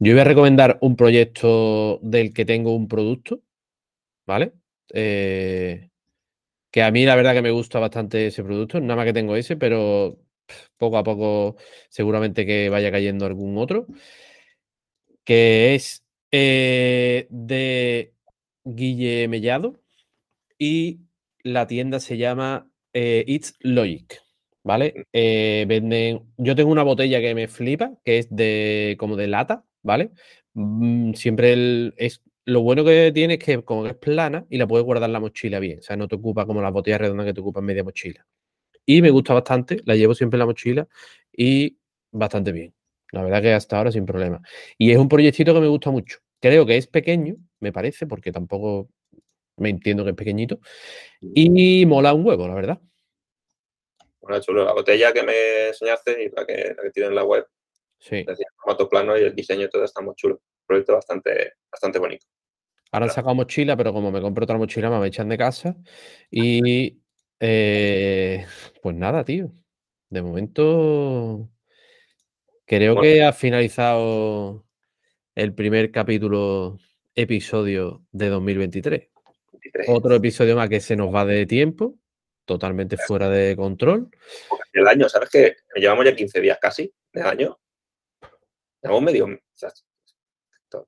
Yo voy a recomendar un proyecto del que tengo un producto, ¿vale? Eh, que a mí la verdad que me gusta bastante ese producto, nada más que tengo ese, pero poco a poco seguramente que vaya cayendo algún otro, que es eh, de Guille Mellado y la tienda se llama eh, It's Logic. ¿Vale? venden. Yo tengo una botella que me flipa, que es de como de lata, ¿vale? Mm, siempre es lo bueno que tiene es que como es plana y la puedes guardar en la mochila bien, o sea, no te ocupa como las botellas redondas que te ocupan media mochila. Y me gusta bastante, la llevo siempre en la mochila y bastante bien. La verdad que hasta ahora sin problema. Y es un proyectito que me gusta mucho. Creo que es pequeño, me parece, porque tampoco me entiendo que es pequeñito. Y mola un huevo, la verdad. Bueno, chulo. La botella que me enseñaste y la que, la que tiene en la web Sí. formato plano y el diseño todo está muy chulo. Un proyecto bastante, bastante bonito. Ahora han sacado mochila, pero como me compro otra mochila, me echan de casa. Y [LAUGHS] eh, pues nada, tío. De momento creo que ha finalizado el primer capítulo, episodio de 2023. Otro episodio más que se nos va de tiempo, totalmente fuera de control. El año, ¿sabes que Llevamos ya 15 días casi de año medio.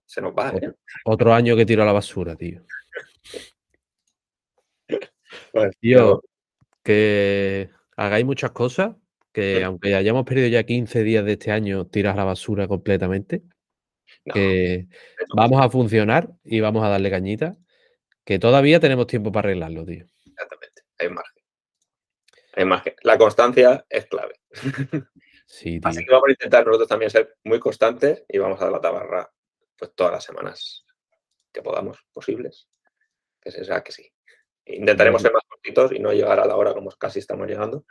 se nos va, ¿eh? Otro año que tiro a la basura, tío. [LAUGHS] tío, que hagáis muchas cosas, que aunque hayamos perdido ya 15 días de este año, tiras a la basura completamente. Vamos a funcionar y vamos a darle cañita. Que todavía tenemos tiempo para arreglarlo, tío. Exactamente, hay margen. Hay margen. La constancia es clave. Así que vamos a intentar nosotros también ser muy constantes y vamos a dar la tabarra pues todas las semanas que podamos posibles. Que sea que sí. Intentaremos ser más cortitos y no llegar a la hora como casi estamos llegando.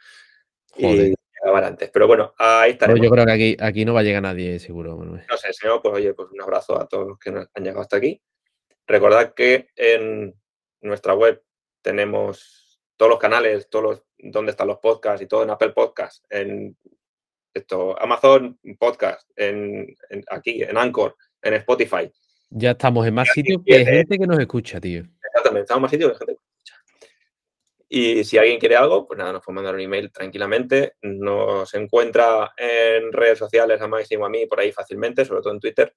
Y antes. Pero bueno, ahí estaremos. yo creo que aquí, aquí no va a llegar nadie, seguro. No sé, señor, pues oye, pues un abrazo a todos los que han llegado hasta aquí. Recordad que en nuestra web tenemos todos los canales, todos los, donde están los podcasts y todo en Apple Podcasts, en esto, Amazon Podcast, en, aquí, en Anchor, en Spotify. Ya estamos en más sitios que hay gente que nos escucha, tío. Exactamente, estamos en más sitios que gente que nos escucha. Y si alguien quiere algo, pues nada, nos puede mandar un email tranquilamente. Nos encuentra en redes sociales a Máximo a mí por ahí fácilmente, sobre todo en Twitter.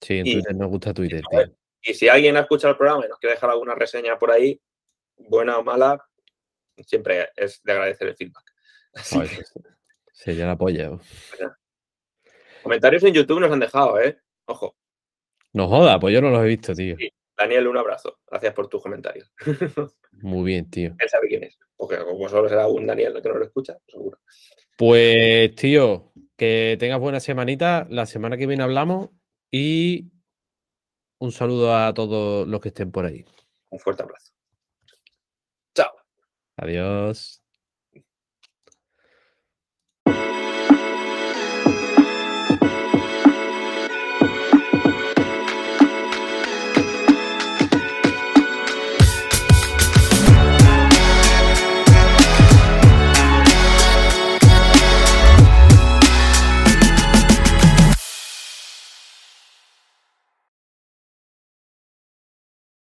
Sí, en Twitter nos gusta Twitter, tío. Y si alguien ha escuchado el programa y nos quiere dejar alguna reseña por ahí, buena o mala, siempre es de agradecer el feedback. [LAUGHS] Así Sería la polla. Comentarios en YouTube nos han dejado, ¿eh? Ojo. No joda, pues yo no los he visto, tío. Sí. Daniel, un abrazo. Gracias por tus comentarios. [LAUGHS] Muy bien, tío. Él sabe quién es. Porque como solo será un Daniel que no lo escucha, seguro. Pues, tío, que tengas buena semanita. La semana que viene hablamos y un saludo a todos los que estén por ahí. Un fuerte abrazo. Chao. Adiós.